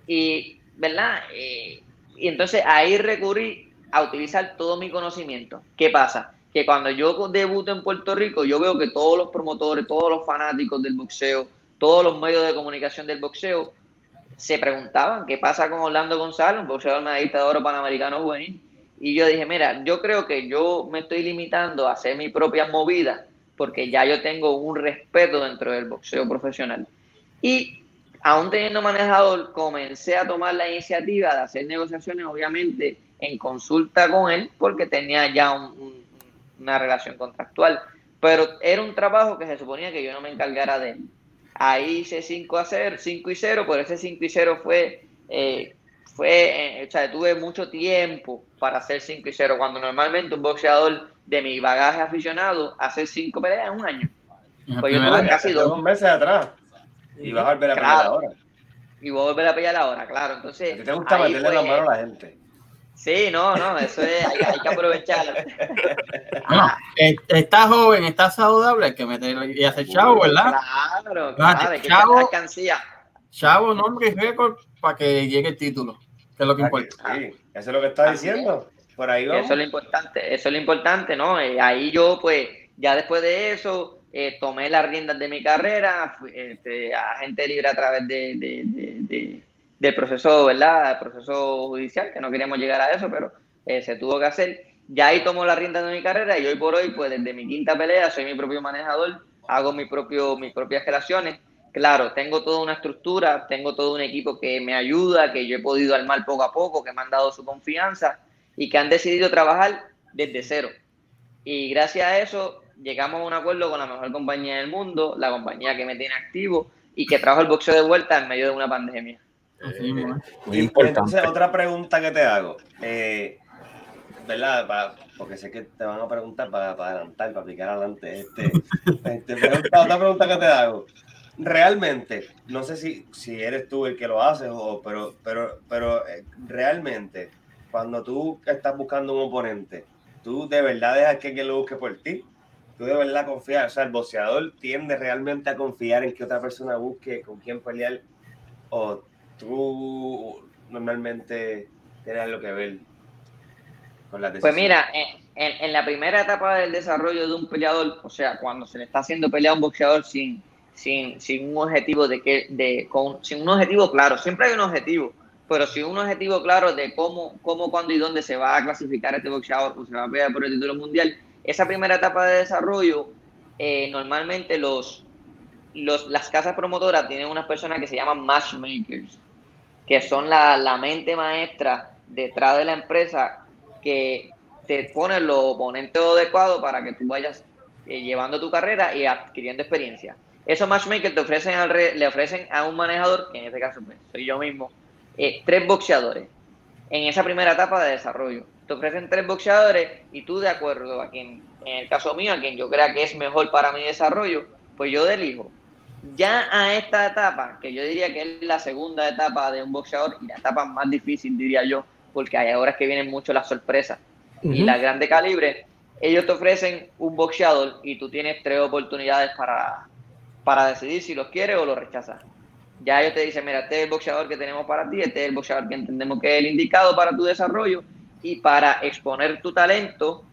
y, ¿verdad? Eh, y entonces ahí recurrí a utilizar todo mi conocimiento. ¿Qué pasa? Que cuando yo debuto en Puerto Rico, yo veo que todos los promotores, todos los fanáticos del boxeo, todos los medios de comunicación del boxeo, se preguntaban qué pasa con Orlando González, un boxeador medallista de oro panamericano juvenil. Y yo dije, mira, yo creo que yo me estoy limitando a hacer mis propias movidas porque ya yo tengo un respeto dentro del boxeo profesional. Y aún teniendo manejador, comencé a tomar la iniciativa de hacer negociaciones, obviamente, en consulta con él porque tenía ya una relación contractual. Pero era un trabajo que se suponía que yo no me encargara de él. Ahí hice 5 a 0, 5 y 0, pero ese 5 y 0 fue, eh, fue eh, o sea, tuve mucho tiempo para hacer 5 y 0, cuando normalmente un boxeador de mi bagaje aficionado hace 5 peleas en un año. Pues yo tuve casi dos meses atrás. Y vas a volver a pelear ahora. Y voy a volver a pelear ahora, claro. Entonces, ¿A te gusta meterle la mano a la gente? Sí, no, no, eso es, hay, hay que aprovecharlo. *laughs* Ah, está joven, está saludable, hay que meter y hacer chavo, ¿verdad? Claro, claro, chavo, chavo, nombre y récord para que llegue el título, que es lo que importa. Sí, eso es lo que está diciendo. Por ahí vamos. Eso es lo importante, eso es lo importante, ¿no? Eh, ahí yo, pues, ya después de eso, eh, tomé las riendas de mi carrera, este, agente libre a través de, de, de del proceso, ¿verdad? Proceso judicial, que no queríamos llegar a eso, pero eh, se tuvo que hacer. Ya ahí tomo la rienda de mi carrera y hoy por hoy, pues desde mi quinta pelea, soy mi propio manejador, hago mi propio, mis propias relaciones. Claro, tengo toda una estructura, tengo todo un equipo que me ayuda, que yo he podido armar poco a poco, que me han dado su confianza y que han decidido trabajar desde cero. Y gracias a eso llegamos a un acuerdo con la mejor compañía del mundo, la compañía que me tiene activo y que trajo el boxeo de vuelta en medio de una pandemia. Eh, muy importante. Entonces, otra pregunta que te hago, eh, ¿verdad? porque sé que te van a preguntar para, adelantar, para picar adelante. Este, *laughs* este otra pregunta que te hago. Realmente, no sé si, si eres tú el que lo haces, o, pero, pero, pero eh, realmente, cuando tú estás buscando un oponente, tú de verdad dejas que alguien lo busque por ti. Tú de verdad confías, o sea, el boxeador tiende realmente a confiar en que otra persona busque con quién pelear, o tú normalmente tienes algo que ver con la Pues mira, en, la primera etapa del desarrollo de un peleador, o sea, cuando se le está haciendo pelea a un boxeador sin, sin, sin un objetivo de que, de, con, sin un objetivo claro, siempre hay un objetivo, pero sin un objetivo claro de cómo, cómo, cuándo y dónde se va a clasificar este boxeador o se va a pelear por el título mundial, esa primera etapa de desarrollo, eh, normalmente los, las casas promotoras tienen unas personas que se llaman matchmakers que son la, la mente maestra detrás de la empresa que te ponen los oponentes adecuados para que tú vayas eh, llevando tu carrera y adquiriendo experiencia. Esos matchmakers te ofrecen al le ofrecen a un manejador, que en este caso pues, soy yo mismo, eh, tres boxeadores en esa primera etapa de desarrollo. Te ofrecen tres boxeadores y tú de acuerdo a quien, en el caso mío, a quien yo crea que es mejor para mi desarrollo, pues yo elijo ya a esta etapa, que yo diría que es la segunda etapa de un boxeador y la etapa más difícil, diría yo, porque hay ahora que vienen mucho las sorpresas y la grande calibre, ellos te ofrecen un boxeador y tú tienes tres oportunidades para, para decidir si los quieres o los rechazas. Ya ellos te dicen, mira, este es el boxeador que tenemos para ti, este es el boxeador que entendemos que es el indicado para tu desarrollo y para exponer tu talento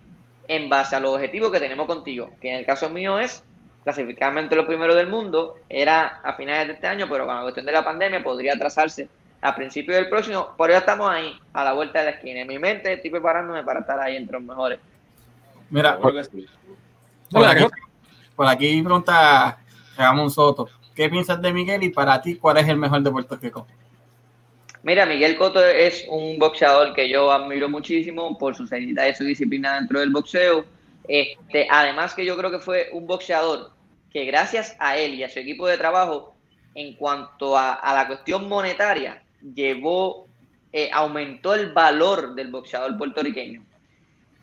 en base a los objetivos que tenemos contigo, que en el caso mío es clasificarme entre los primeros del mundo era a finales de este año, pero con la cuestión de la pandemia podría atrasarse a principios del próximo. Por eso estamos ahí, a la vuelta de la esquina. En mi mente estoy preparándome para estar ahí entre los mejores. Mira, por, aquí, por aquí pregunta Ramón Soto. ¿Qué piensas de Miguel y para ti cuál es el mejor de Puerto Rico? Mira, Miguel Coto es un boxeador que yo admiro muchísimo por su seriedad y su disciplina dentro del boxeo. Este, además que yo creo que fue un boxeador que gracias a él y a su equipo de trabajo, en cuanto a, la cuestión monetaria, llevó, eh, aumentó el valor del boxeador puertorriqueño.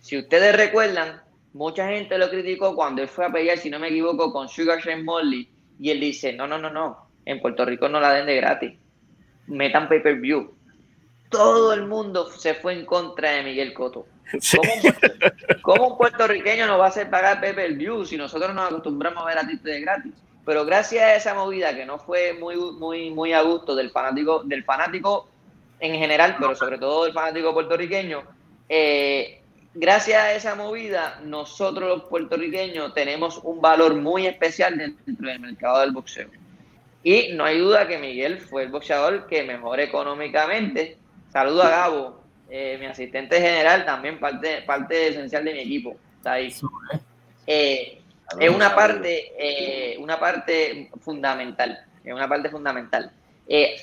Si ustedes recuerdan, mucha gente lo criticó cuando él fue a pelear, si no me equivoco, con Sugar Shane Molly, y él dice, no, no, no, no, en Puerto Rico no la den de gratis, metan pay-per-view. Todo el mundo se fue en contra de Miguel Cotto. ¿Cómo, un puertorriqueño nos va a hacer pagar pay per view si nosotros nos acostumbramos a ver a de gratis? Pero gracias a esa movida que no fue muy, muy, muy a gusto del fanático, del fanático en general, pero sobre todo del fanático puertorriqueño, eh, gracias a esa movida, nosotros los puertorriqueños tenemos un valor muy especial dentro del mercado del boxeo. Y no hay duda que Miguel fue el boxeador que mejor económicamente. Saludo a Gabo, eh, mi asistente general, también parte, parte esencial de mi equipo. Está ahí. Eh, es una parte, eh, una parte fundamental. Es una parte fundamental.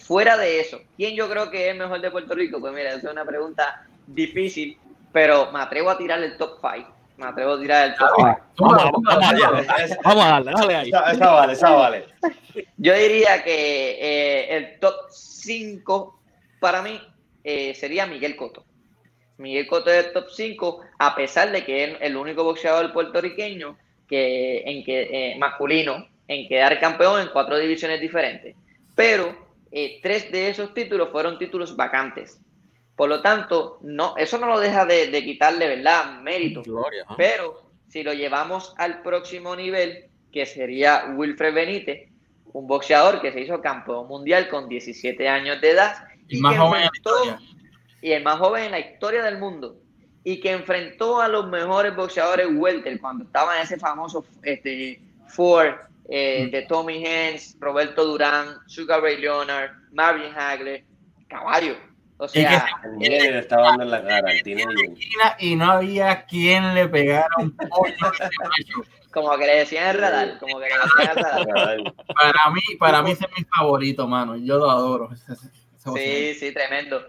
fuera de eso, ¿quién yo creo que es mejor de Puerto Rico? Pues mira, esa es una pregunta difícil, pero me atrevo a tirar el top 5. Me atrevo a tirar el top 5. Vamos, a darle, dale ahí. Esa, vale, esa vale. Yo diría que eh, el top 5 para mí eh, sería Miguel Cotto. Miguel Cotto es el top 5, a pesar de que es el único boxeador puertorriqueño que, en que, eh, masculino en quedar campeón en cuatro divisiones diferentes. Pero eh, tres de esos títulos fueron títulos vacantes. Por lo tanto, no, eso no lo deja de, quitarle, ¿verdad? Mérito. Pero si lo llevamos al próximo nivel, que sería Wilfred Benítez, un boxeador que se hizo campeón mundial con 17 años de edad. Y, más joven Y el más joven en la historia del mundo. Y que enfrentó a los mejores boxeadores welter cuando estaba en ese famoso este, Ford eh, de Tommy Hens, Roberto Durán, Sugar Ray Leonard, Marvin Hagler, caballo. O sea, y que le estaba dando la cara y no había quien le pegara un pollo. como que le decían el radar, como que le decían el *laughs* radar. Para mí, para mí ese es mi favorito, mano. Yo lo adoro. Sí, sí, tremendo.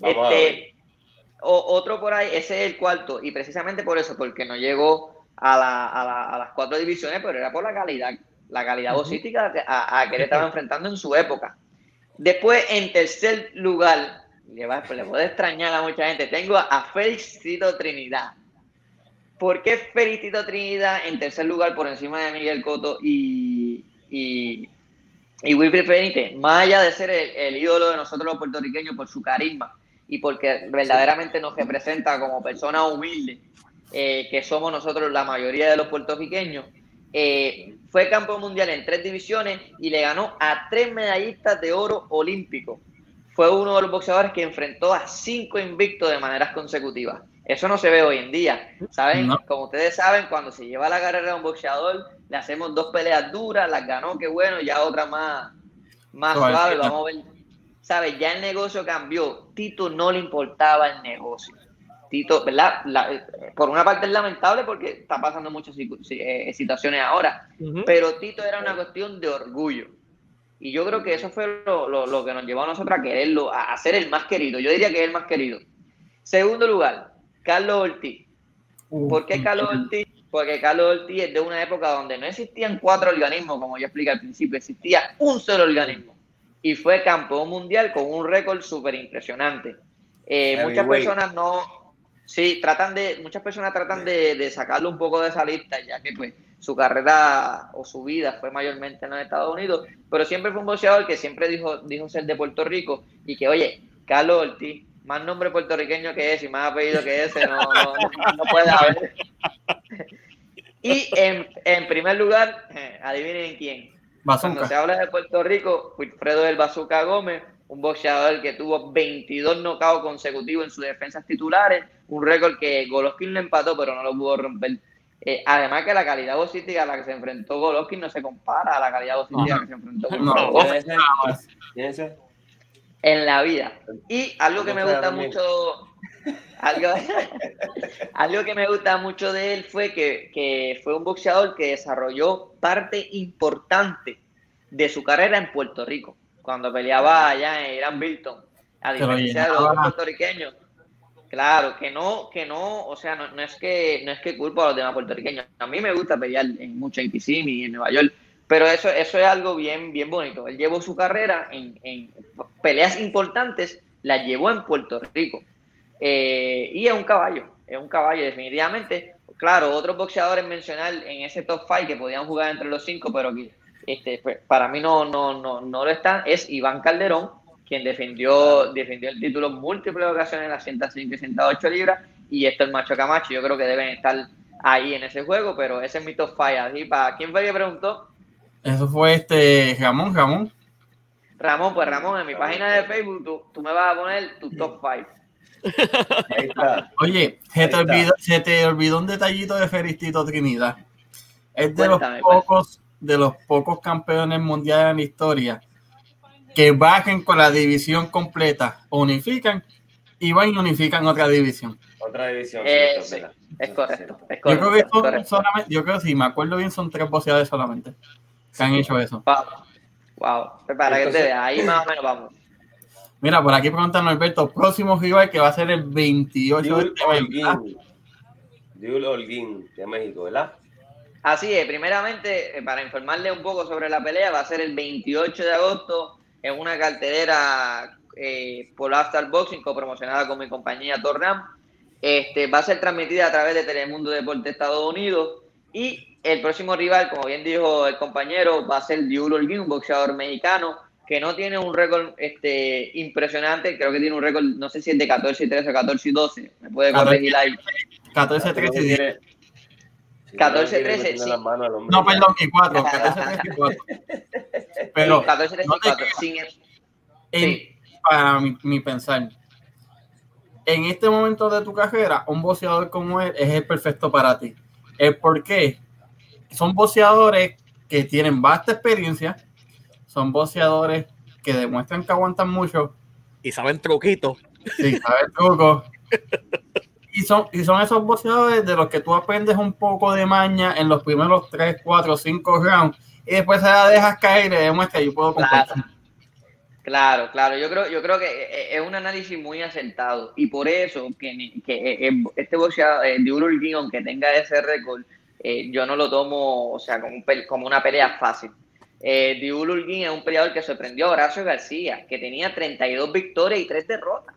Este, otro por ahí, ese es el cuarto, y precisamente por eso, porque no llegó a, la, a, la, a las cuatro divisiones, pero era por la calidad la calidad vocística a, que él estaba enfrentando en su época. Después, en tercer lugar, le, va, le puede extrañar a mucha gente, tengo a Felicito Trinidad. ¿Por qué Felicito Trinidad en tercer lugar por encima de Miguel Coto y, y, y Wilfred Benítez? Más allá de ser el, ídolo de nosotros los puertorriqueños por su carisma y porque verdaderamente nos representa como personas humildes, eh, que somos nosotros la mayoría de los puertorriqueños, eh, fue campeón mundial en tres divisiones y le ganó a tres medallistas de oro olímpico. Fue uno de los boxeadores que enfrentó a cinco invictos de maneras consecutivas. Eso no se ve hoy en día. ¿Saben? Como ustedes saben, cuando se lleva la carrera de un boxeador, le hacemos dos peleas duras, las ganó, qué bueno, ya otra más, más suave, vamos a ver. ¿Sabes? Ya el negocio cambió. Tito no le importaba el negocio. Tito, ¿verdad? por una parte es lamentable porque está pasando muchas eh, situaciones ahora, pero Tito era una cuestión de orgullo. Y yo creo que eso fue lo, que nos llevó a nosotros a quererlo, a, ser el más querido. Yo diría que es el más querido. Segundo lugar, Carlos Ortiz. ¿Por qué Carlos Ortiz? Porque Carlos Ortiz es de una época donde no existían cuatro organismos, como yo expliqué al principio, existía un solo organismo. Y fue campeón mundial con un récord súper impresionante. Eh, muchas personas no, Sí, tratan de, muchas personas tratan de, de, sacarlo un poco de esa lista, ya que pues su carrera o su vida fue mayormente en los Estados Unidos, pero siempre fue un boxeador que siempre dijo, dijo ser de Puerto Rico y que, oye, Carlos Ortiz, más nombre puertorriqueño que ese y más apellido que ese, no, no, puede haber. *laughs* y en, en primer lugar, eh, adivinen quién. Cuando se habla de Puerto Rico, Wilfredo del Bazooka Gómez, un boxeador que tuvo 22 knockouts consecutivos en sus defensas titulares, un récord que Golovkin le empató, pero no lo pudo romper. Eh, además que la calidad boxística a la que se enfrentó Golovkin no se compara a la calidad boxística que se enfrentó Golovkin. En la vida. Y algo que me gusta mucho, algo, *laughs* algo que me gusta mucho de él fue que, que fue un boxeador que desarrolló parte importante de su carrera en Puerto Rico cuando peleaba allá en Irán Bilton, a diferencia de los puertorriqueños. Claro, que no, que no, o sea, no, es que no es que culpa a los demás puertorriqueños. A mí me gusta pelear en mucha IPCM y en Nueva York, pero eso, eso es algo bien, bien bonito. Él llevó su carrera en, peleas importantes, la llevó en Puerto Rico. Eh, y es un caballo, es un caballo, definitivamente. Claro, otros boxeadores mencionar en ese top 5 que podían jugar entre los cinco, pero este, pues, para mí no, no, no, no lo está, es Iván Calderón, quien defendió, defendió el título múltiples ocasiones en las 105 y 108 libras, y esto el Macho Camacho, yo creo que deben estar ahí en ese juego, pero ese es mi top 5. para quién fue que preguntó? Eso fue este Ramón, Ramón. Ramón, pues Ramón, en mi página de Facebook tú, me vas a poner tu top 5. *laughs* Oye, se te, olvidó, se te, olvidó, un detallito de Feristito Trinidad. Es de los pues. pocos de los pocos campeones mundiales en la historia que bajen con la división completa, unifican y van y unifican otra división. Otra división. Eh, es, correcto, Yo creo que son solamente, yo creo que sí, me acuerdo bien, son tres boxeadores solamente que han hecho eso. Wow. Pues para que te ahí más o menos vamos. Mira, por aquí preguntan Alberto, próximo rival que va a ser el 28 de Holguín. Diul Holguín de México, ¿verdad? Así es, primeramente, eh, para informarle un poco sobre la pelea, va a ser el 28 de agosto en una cartelera eh, por Star Boxing, promocionada con mi compañía Tornam. Este, va a ser transmitida a través de Telemundo Deporte Estados Unidos. Y el próximo rival, como bien dijo el compañero, va a ser Diul Holguín, un boxeador mexicano que no tiene un récord este, impresionante, creo que tiene un récord, no sé si es de 14 y 13 o 14 y 12, me puede corregir ahí. 14 13 y 10. 14 13, sí. No, perdón, y 4, 14 13 y 4. *laughs* Pero 14 13 y 4, sin sí. para mi, mi pensar, en este momento de tu carrera, un boxeador como él es el perfecto para ti. ¿El por qué? Son boxeadores que tienen vasta experiencia, son boxeadores que demuestran que aguantan mucho. Y saben truquitos. Sí, saben trucos. *laughs* y, son, y son esos boxeadores de los que tú aprendes un poco de maña en los primeros 3, 4, 5 rounds y después se la dejas caer y le demuestras yo puedo competir. Claro. Claro, Yo creo, yo creo que eh, eh, es un análisis muy acertado y por eso que, que eh, este boxeador, de Diuro aunque tenga ese récord, yo no lo tomo, o sea, como, como una pelea fácil. Eh, Diul es un peleador que sorprendió a Horacio García, que tenía 32 victorias y 3 derrotas.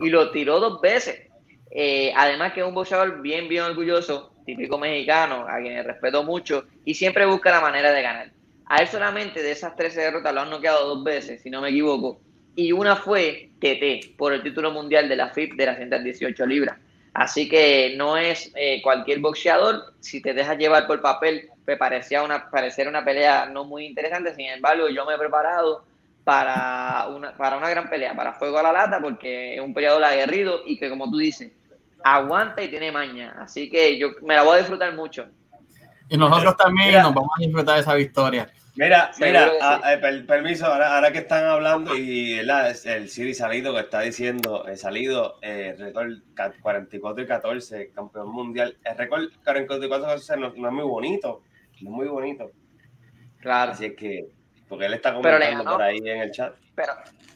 Y lo tiró dos veces. Eh, además que es un boxeador bien, bien orgulloso, típico mexicano, a quien respeto mucho, y siempre busca la manera de ganar. A él solamente de esas 13 derrotas lo han noqueado dos veces, si no me equivoco. Y una fue TT, por el título mundial de la FIP de las 118 libras. Así que no es eh, cualquier boxeador, si te dejas llevar por papel, pues parecía una, parecer una pelea no muy interesante, sin embargo yo me he preparado para una, para una gran pelea, para fuego a la lata, porque es un peleador aguerrido y que como tú dices, aguanta y tiene maña, así que yo me la voy a disfrutar mucho. Y nosotros también nos vamos a disfrutar de esa victoria. Mira, mira, ah, eh, permiso, ahora, ahora, que están hablando y el Siri salido que está diciendo, he salido, eh, récord 44 y 14, campeón mundial. El récord 44 y 14 no, no es muy bonito, no es muy bonito. Claro. Así es que, porque él está comentando por ahí en el chat. Pero,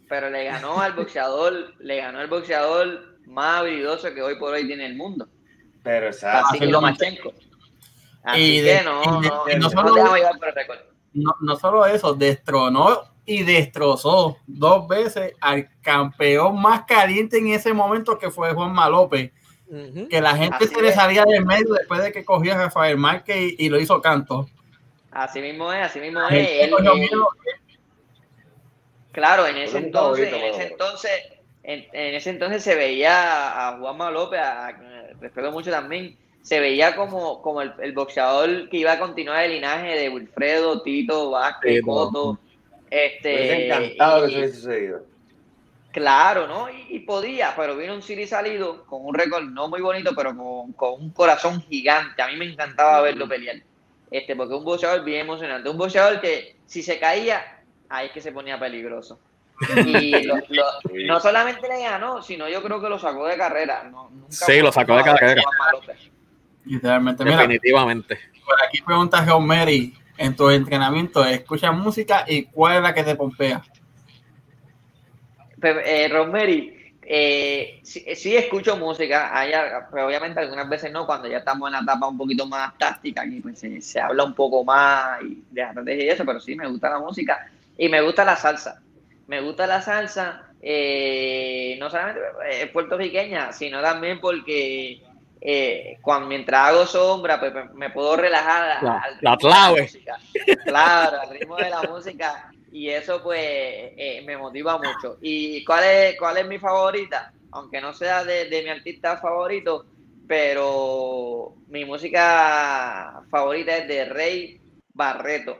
pero le ganó al boxeador, le ganó al boxeador más habilidoso que hoy por hoy tiene el mundo. Pero exacto. Así que Lomachenko. Así que no, no, no, no, solo, no, no solo eso, destronó y destrozó dos veces al campeón más caliente en ese momento que fue Juan López que la gente se le salía del medio después de que cogió a Rafael Márquez y, lo hizo canto. Así mismo es, así mismo es. claro, en ese entonces, en ese entonces, en, ese entonces se veía a Juanma López, a, respeto mucho también, se veía como, como el, boxeador que iba a continuar el linaje de Wilfredo, Tito, Vázquez, Coto. Este, encantado que eso hubiese sucedido Claro, ¿no? Y, podía, pero vino un Siri salido con un récord no muy bonito, pero con, un corazón gigante. A mí me encantaba verlo pelear. Este, porque un boxeador bien emocionante. Un boxeador que si se caía, ahí es que se ponía peligroso. Y *laughs* no solamente le ganó, sino yo creo que lo sacó de carrera. sí, lo sacó de carrera. Literalmente. Definitivamente. por aquí pregunta Mary, en tu entrenamiento, ¿escuchas música y cuál es la que te pompea? eh, Rosemary, eh, sí, escucho música, pero obviamente algunas veces no, cuando ya estamos en la etapa un poquito más táctica, aquí pues se, habla un poco más y de estrategia y eso, pero sí me gusta la música y me gusta la salsa. Me gusta la salsa, eh, no solamente es eh, puertorriqueña, sino también porque eh, cuando mientras hago sombra, pues me, puedo relajar al la clave. Claro, al ritmo de la música y eso pues eh, me motiva mucho. ¿Y cuál es, cuál es mi favorita? Aunque no sea de, mi artista favorito, pero mi música favorita es de Rey Barreto,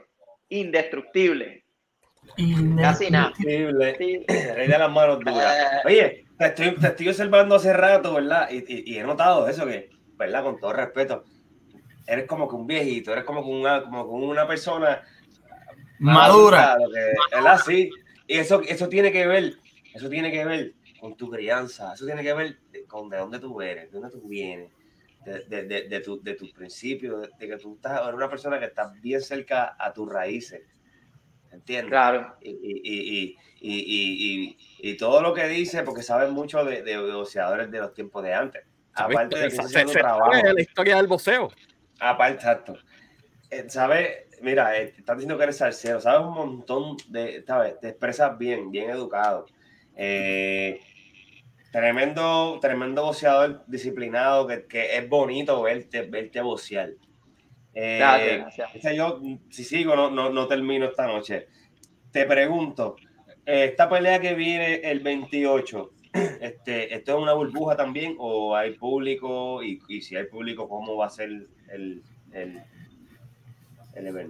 Indestructible. Casi nada. Rey de las manos duras. Eh. Oye, te estoy, te estoy observando hace rato, ¿verdad? Y, y, he notado eso que, ¿verdad? Con todo respeto, eres como que un viejito, eres como una, como una persona madura. Es así. Y eso, eso tiene que ver, eso tiene que ver con tu crianza, eso tiene que ver con de dónde tú eres, de dónde tú vienes, de, de, de, tu, de tus principios, de, que tú estás, eres una persona que está bien cerca a tus raíces. ¿Entiendes? Claro. Y, y, y, y, todo lo que dice, porque saben mucho de, de boxeadores de los tiempos de antes. Aparte de que se, trabajo. la historia del boxeo. Aparte, exacto. Eh, ¿Sabes? Mira, eh, estás diciendo que eres salsero, sabes un montón de, ¿sabes? Te expresas bien, bien educado. Eh, tremendo, tremendo boxeador disciplinado, que, que, es bonito verte, verte boxear. Gracias, Yo, si sigo, no, no, no, termino esta noche. Te pregunto, esta pelea que viene el 28, este, ¿esto es una burbuja también o hay público? Y, y si hay público, ¿cómo va a ser el, el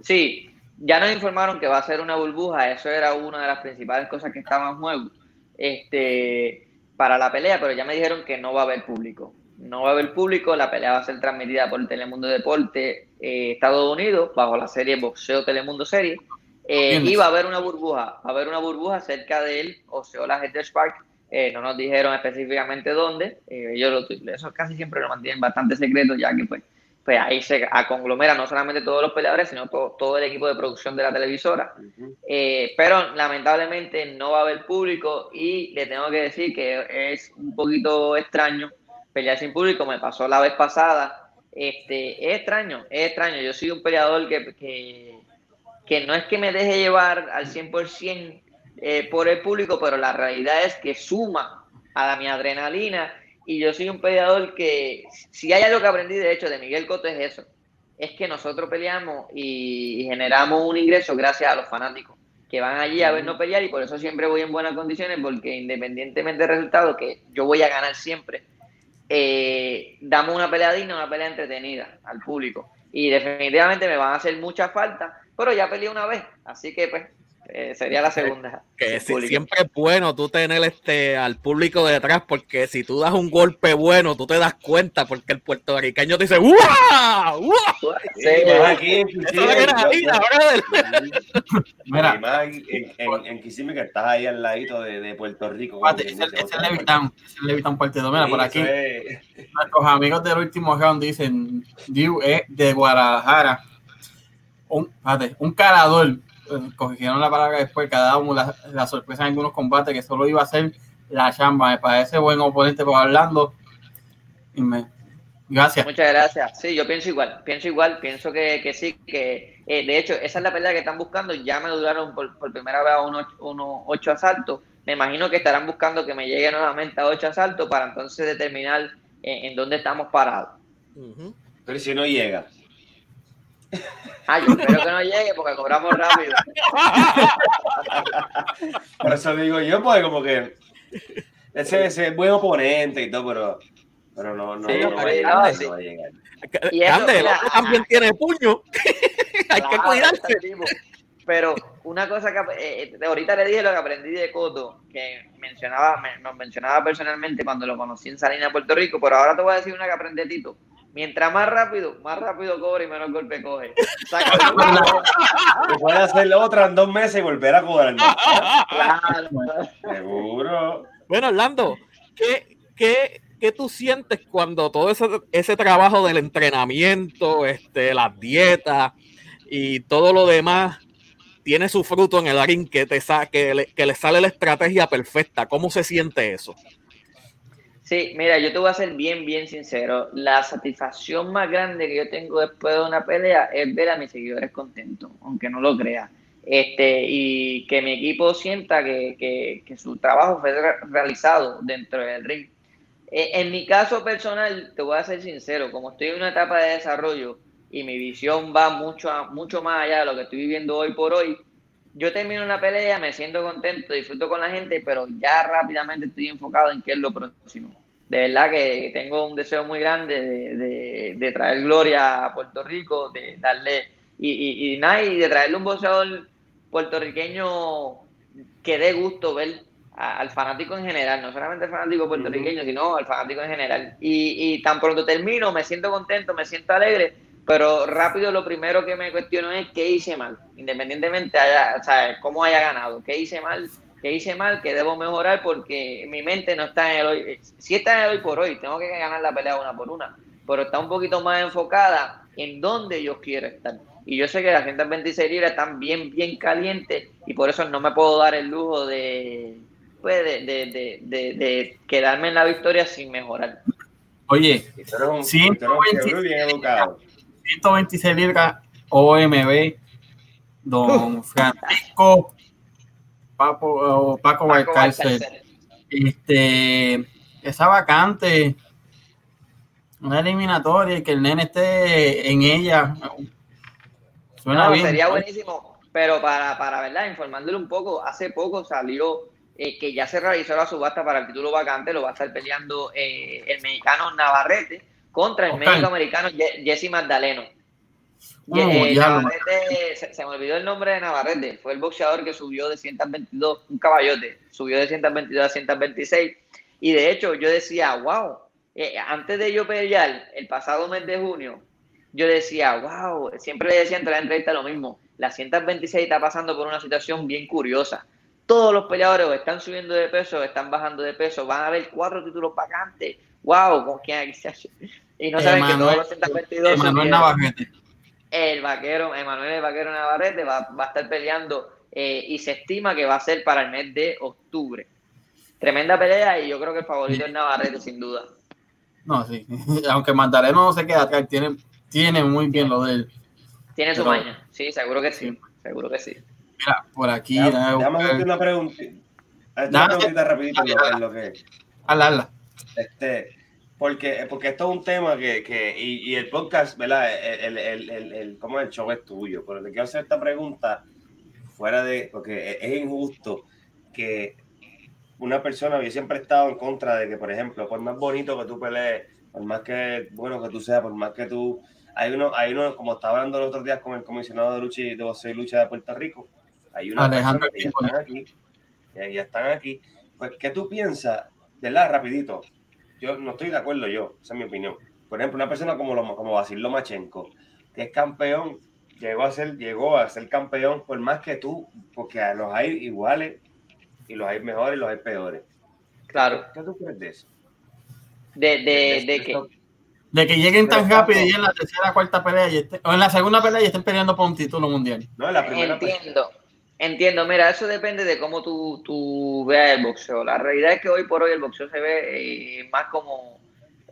Sí, ya nos informaron que va a ser una burbuja, eso era una de las principales cosas que estaban en juego este, para la pelea, pero ya me dijeron que no va a haber público. No va a haber público, la pelea va a ser transmitida por Telemundo Deporte eh, Estados Unidos, bajo la serie Boxeo Telemundo Serie. Eh, y va a haber una burbuja, va a haber una burbuja cerca del Oceola Headers Park. Eh, no nos dijeron específicamente dónde. Eh, ellos lo, eso casi siempre lo mantienen bastante secreto, ya que pues pues ahí se conglomera no solamente todos los peleadores, sino todo, el equipo de producción de la televisora. Eh, pero lamentablemente no va a haber público y le tengo que decir que es un poquito extraño pelear sin público. Me pasó la vez pasada. Este, es extraño, es extraño. Yo soy un peleador que, que, no es que me deje llevar al 100% eh, por el público, pero la realidad es que suma a la, mi adrenalina y yo soy un peleador que, si hay algo que aprendí de hecho de Miguel Coto es eso, es que nosotros peleamos y, generamos un ingreso gracias a los fanáticos que van allí a vernos pelear y por eso siempre voy en buenas condiciones porque independientemente del resultado, que yo voy a ganar siempre, eh, damos una pelea digna, una pelea entretenida al público. Y definitivamente me van a hacer mucha falta, pero ya peleé una vez, así que pues eh, sería la segunda. Que siempre es bueno tú tener este al público detrás, porque si tú das un golpe bueno, tú te das cuenta, porque el puertorriqueño te dice ¡Uah! ¡Uah! Sí, aquí Mira, en, en, Kissimmee que estás ahí al ladito de, de Puerto Rico. es el, es el Levitán, es el Levitán Puerto Mira, por aquí, nuestros amigos del último round dicen, Diu es de Guadalajara. Un, un carador cogieron la palabra después, cada uno la, sorpresa en algunos combates que solo iba a ser la chamba. Me parece buen oponente por hablando. Y me, gracias. Muchas gracias. Sí, yo pienso igual, pienso igual, pienso que, que sí, que eh, de hecho esa es la pelea que están buscando. Ya me duraron por, por primera vez unos, unos ocho asaltos. Me imagino que estarán buscando que me llegue nuevamente a ocho asaltos para entonces determinar en, dónde estamos parados. Pero si no llega. Ay, yo espero que no llegue porque cobramos rápido. *laughs* Por eso digo yo, pues como que ese, ese buen oponente y todo, pero, pero no, no, no, va, a llegar, no va a llegar. Y eso, también tiene puño. *laughs* Hay que cuidarse. Pero una cosa que eh, eh, ahorita le dije lo que aprendí de Coto, que mencionaba, me, nos mencionaba personalmente cuando lo conocí en Salinas, Puerto Rico, pero ahora te voy a decir una que aprendí de Tito Mientras más rápido, más rápido cobre y menos golpe coge. *laughs* puede hacer otra en dos meses y volver a cobrar. *laughs* Claro. Seguro. Bueno, Orlando, ¿qué, qué, qué tú sientes cuando todo ese, ese trabajo del entrenamiento, este, las dietas y todo lo demás tiene su fruto en el ring que te que le, que le sale la estrategia perfecta? ¿Cómo se siente eso? Sí, mira, yo te voy a ser bien, bien sincero. La satisfacción más grande que yo tengo después de una pelea es ver a mis seguidores contentos, aunque no lo crea. Este, y que mi equipo sienta que, su trabajo fue realizado dentro del ring. E, en mi caso personal, te voy a ser sincero, como estoy en una etapa de desarrollo y mi visión va mucho, mucho más allá de lo que estoy viviendo hoy por hoy, yo termino una pelea, me siento contento, disfruto con la gente, pero ya rápidamente estoy enfocado en qué es lo próximo. De verdad que tengo un deseo muy grande de, traer gloria a Puerto Rico, de darle, y, y, y, nada, y de traerle un boxeador puertorriqueño que dé gusto ver al fanático en general, no solamente al fanático puertorriqueño, sino al fanático en general. Y, y tan pronto termino, me siento contento, me siento alegre pero rápido lo primero que me cuestiono es qué hice mal, independientemente haya, o sea, cómo haya ganado, qué hice mal, qué hice mal, qué debo mejorar porque mi mente no está en el hoy, si está en el hoy por hoy, tengo que ganar la pelea una por una, pero está un poquito más enfocada en dónde yo quiero estar. Y yo sé que las 126 libras están bien, bien calientes y por eso no me puedo dar el lujo de, pues, de, de, de, de quedarme en la victoria sin mejorar. Oye, 126 libras OMB, don Francisco Paco, Paco, Paco Este, esa vacante, una eliminatoria y que el nene esté en ella. Suena bien. Sería buenísimo, pero para, para verdad, informándole un poco, hace poco salió eh, que ya se realizó la subasta para el título vacante, lo va a estar peleando eh, el mexicano Navarrete contra el médico americano Jesse Magdaleno. Eh, se, me olvidó el nombre de Navarrete, fue el boxeador que subió de 122, un caballote, subió de 122 a 126. Y de hecho, yo decía, wow, antes de yo pelear el pasado mes de junio, yo decía, wow, siempre le decía entre la entrevista lo mismo, la 126 está pasando por una situación bien curiosa todos los peleadores están subiendo de peso, están bajando de peso, van a haber cuatro títulos vacantes. ¡Wow! ¿Con quién Y no saben que todos los 122 Emanuel Navarrete. El vaquero, Emanuel el vaquero Navarrete va, a estar peleando eh, y se estima que va a ser para el mes de octubre. Tremenda pelea y yo creo que el favorito es Navarrete, sin duda. No, sí. *laughs* Aunque Mandareno no se queda atrás, tiene, tiene muy bien lo de él. Tiene su maña, sí, seguro que sí. Seguro que sí. Mira, por aquí. Déjame hacerte una pregunta. Una preguntita rapidito lo que. Ala, Este, porque, porque esto es un tema que, que y, y, el podcast, ¿verdad? El, el, el, el, ¿cómo el show es tuyo? Pero te quiero hacer esta pregunta fuera de, porque es injusto que una persona, yo siempre he estado en contra de que, por ejemplo, por más bonito que tú pelees, por más que bueno que tú seas, por más que tú, hay uno, hay uno, como estaba hablando los otros días con el comisionado de lucha y de lucha de Puerto Rico, hay una Alejandro que ya están aquí, ya están aquí. Pues, ¿qué tú piensas? La rapidito. Yo no estoy de acuerdo yo, esa es mi opinión. Por ejemplo, una persona como, como Basil Lomachenko, que es campeón, llegó a ser, llegó a ser campeón por más que tú, porque los hay iguales y los hay mejores y los hay peores. Claro. ¿Qué tú crees de eso? De, de, de, que de que lleguen tan rápido y en la tercera cuarta pelea y o en la segunda pelea y estén peleando por un título mundial. No, en la primera Entiendo. Entiendo, mira, eso depende de cómo tú, tú veas el boxeo. La realidad es que hoy por hoy el boxeo se ve eh, más como,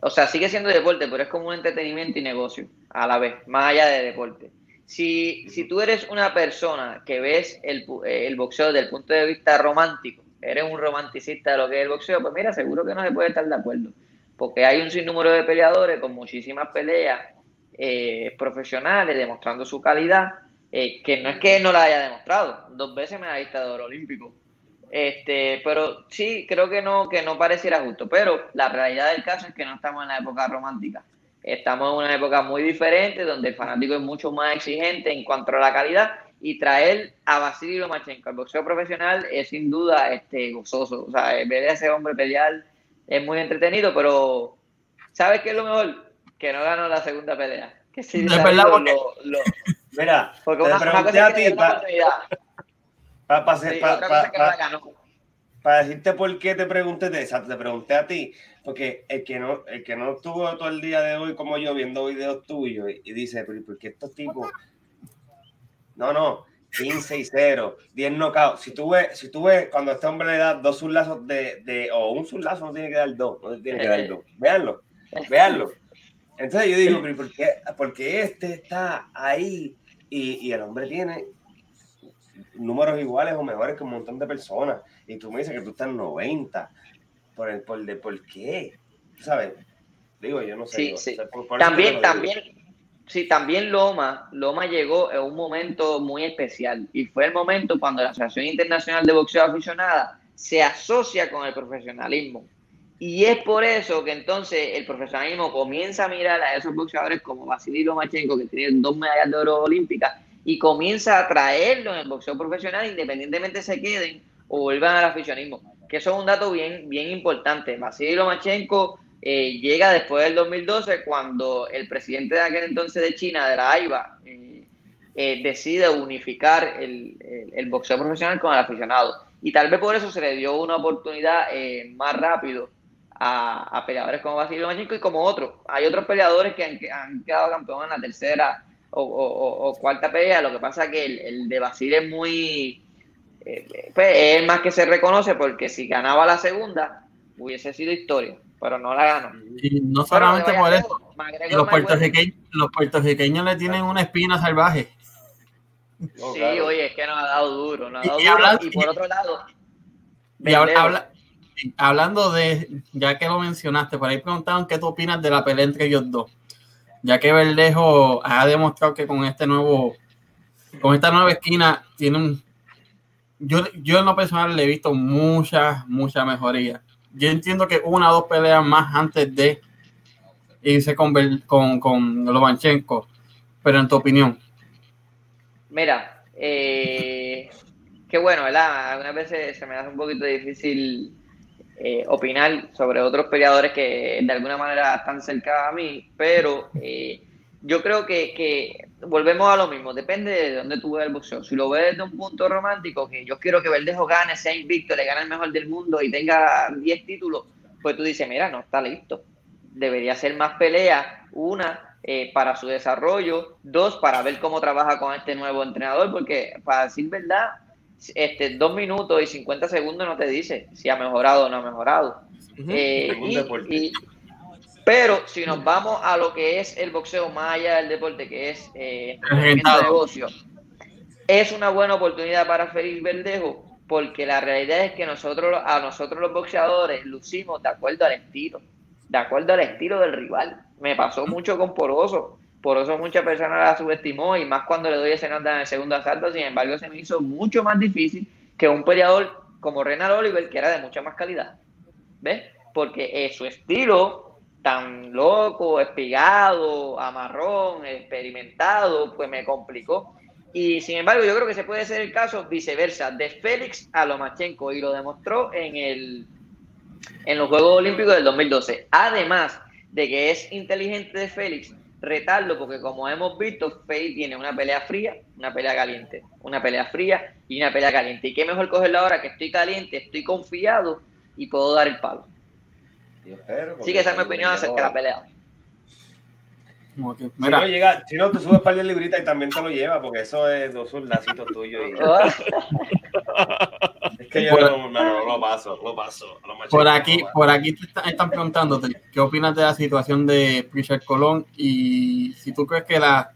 o sea, sigue siendo deporte, pero es como un entretenimiento y negocio a la vez, más allá de deporte. Si, si tú eres una persona que ves el, el boxeo desde el punto de vista romántico, eres un romanticista de lo que es el boxeo, pues mira, seguro que no se puede estar de acuerdo, porque hay un sinnúmero de peleadores con muchísimas peleas eh, profesionales demostrando su calidad eh, que no es que no la haya demostrado, dos veces medallista de oro olímpico. Este, pero sí, creo que no, que no pareciera justo. Pero la realidad del caso es que no estamos en la época romántica. Estamos en una época muy diferente donde el fanático es mucho más exigente en cuanto a la calidad y traer a Vasily Lomachenko al boxeo profesional es sin duda este, gozoso. O sea, ver a ese hombre pelear es muy entretenido, pero ¿sabes qué es lo mejor? Que no ganó la segunda pelea. Que sí, es verdad, Mira, porque te pregunté a ti para decirte por qué te pregunté de esa, te pregunté a ti, porque el que no, el que no estuvo todo el día de hoy como yo viendo videos tuyos y, dice, pero ¿por qué estos tipos? No, no, 15 y 0, 10 knockouts. Si tú ves, si tú ves cuando este hombre le da dos surlazos de, de, o un surlazo no tiene que dar dos, no tiene que dar dos. *laughs* Véanlo, véanlo. Entonces yo digo, ¿por qué? Porque este está ahí y, el hombre tiene números iguales o mejores que un montón de personas. Y tú me dices que tú estás en 90. ¿Por, el, por, de, ¿por qué? ¿Sabes? Digo, yo no sé. también, también, sí, también Loma, Loma llegó en un momento muy especial. Y fue el momento cuando la Asociación Internacional de Boxeo Aficionada se asocia con el profesionalismo. Y es por eso que entonces el profesionalismo comienza a mirar a esos boxeadores como Vasily Lomachenko, que tiene dos medallas de oro olímpicas, y comienza a traerlo en el boxeo profesional, independientemente se queden o vuelvan al aficionismo. Que eso es un dato bien, bien importante. Vasily Lomachenko eh, llega después del 2012, cuando el presidente de aquel entonces de China, de la AIBA, eh, eh, decide unificar el, el, boxeo profesional con el aficionado. Y tal vez por eso se le dio una oportunidad más rápido a, peleadores como Basilio Lomachenko y como otros. Hay otros peleadores que han, quedado campeones en la tercera o, cuarta pelea. Lo que pasa es que el, de Basile es muy. Eh, pues es más que se reconoce porque si ganaba la segunda, hubiese sido historia, pero no la ganó. Y no solamente por eso, los puertorriqueños, los puertorriqueños le tienen una espina salvaje. sí, oye, es que nos ha dado duro, nos ha dado y, duro. y por otro lado, y hablando de, ya que lo mencionaste, por ahí preguntaron qué tú opinas de la pelea entre ellos dos. Ya que Verdejo ha demostrado que con este nuevo, con esta nueva esquina, tiene un. Yo, yo en lo personal le he visto mucha, mucha mejoría. Yo entiendo que una o dos peleas más antes de irse con, con, con Lobanchenko, pero en tu opinión. Mira, eh, qué bueno, ¿verdad? Algunas veces se me hace un poquito difícil eh, opinar sobre otros peleadores que de alguna manera están cerca a mí, pero eh, yo creo que, volvemos a lo mismo, depende de dónde tú ves el boxeo. Si lo ves desde un punto romántico, que yo quiero que Verdejo gane, sea invicto, le gane el mejor del mundo y tenga 10 títulos, pues tú dices, mira, no está listo. Debería ser más pelea, una, eh, para su desarrollo, dos, para ver cómo trabaja con este nuevo entrenador, porque para decir verdad, este, dos minutos y 50 segundos no te dice si ha mejorado o no ha mejorado. Eh, pero si nos vamos a lo que es el boxeo más allá del deporte, que es eh, el negocio, es una buena oportunidad para Félix Verdejo, porque la realidad es que nosotros, a nosotros los boxeadores lucimos de acuerdo al estilo, de acuerdo al estilo del rival. Me pasó mucho con Poroso por eso muchas personas la subestimó y más cuando le doy ese nota en el segundo asalto. Sin embargo, se me hizo mucho más difícil que un peleador como Renal Oliver, que era de mucha más calidad. ¿Ves? Porque eh, su estilo tan loco, espigado, amarrón, experimentado, pues me complicó. Y sin embargo, yo creo que se puede ser el caso viceversa, de Félix a Lomachenko, y lo demostró en, el, en los Juegos Olímpicos del 2012. Además de que es inteligente de Félix retarlo porque como hemos visto, Faye tiene una pelea fría, una pelea caliente, una pelea fría y una pelea caliente. Y qué mejor cogerlo ahora que estoy caliente, estoy confiado y puedo dar el palo. Sí que esa es mi opinión acerca de la pelea. Si, no llega, si no, tú subes para el librita y también te lo lleva, porque eso es dos lacitos tuyos. Y... *laughs* *laughs* *laughs* es que yo no, no, lo paso, lo paso. por aquí, por aquí te están preguntándote qué opinas de la situación de Richard Colón y si tú crees que las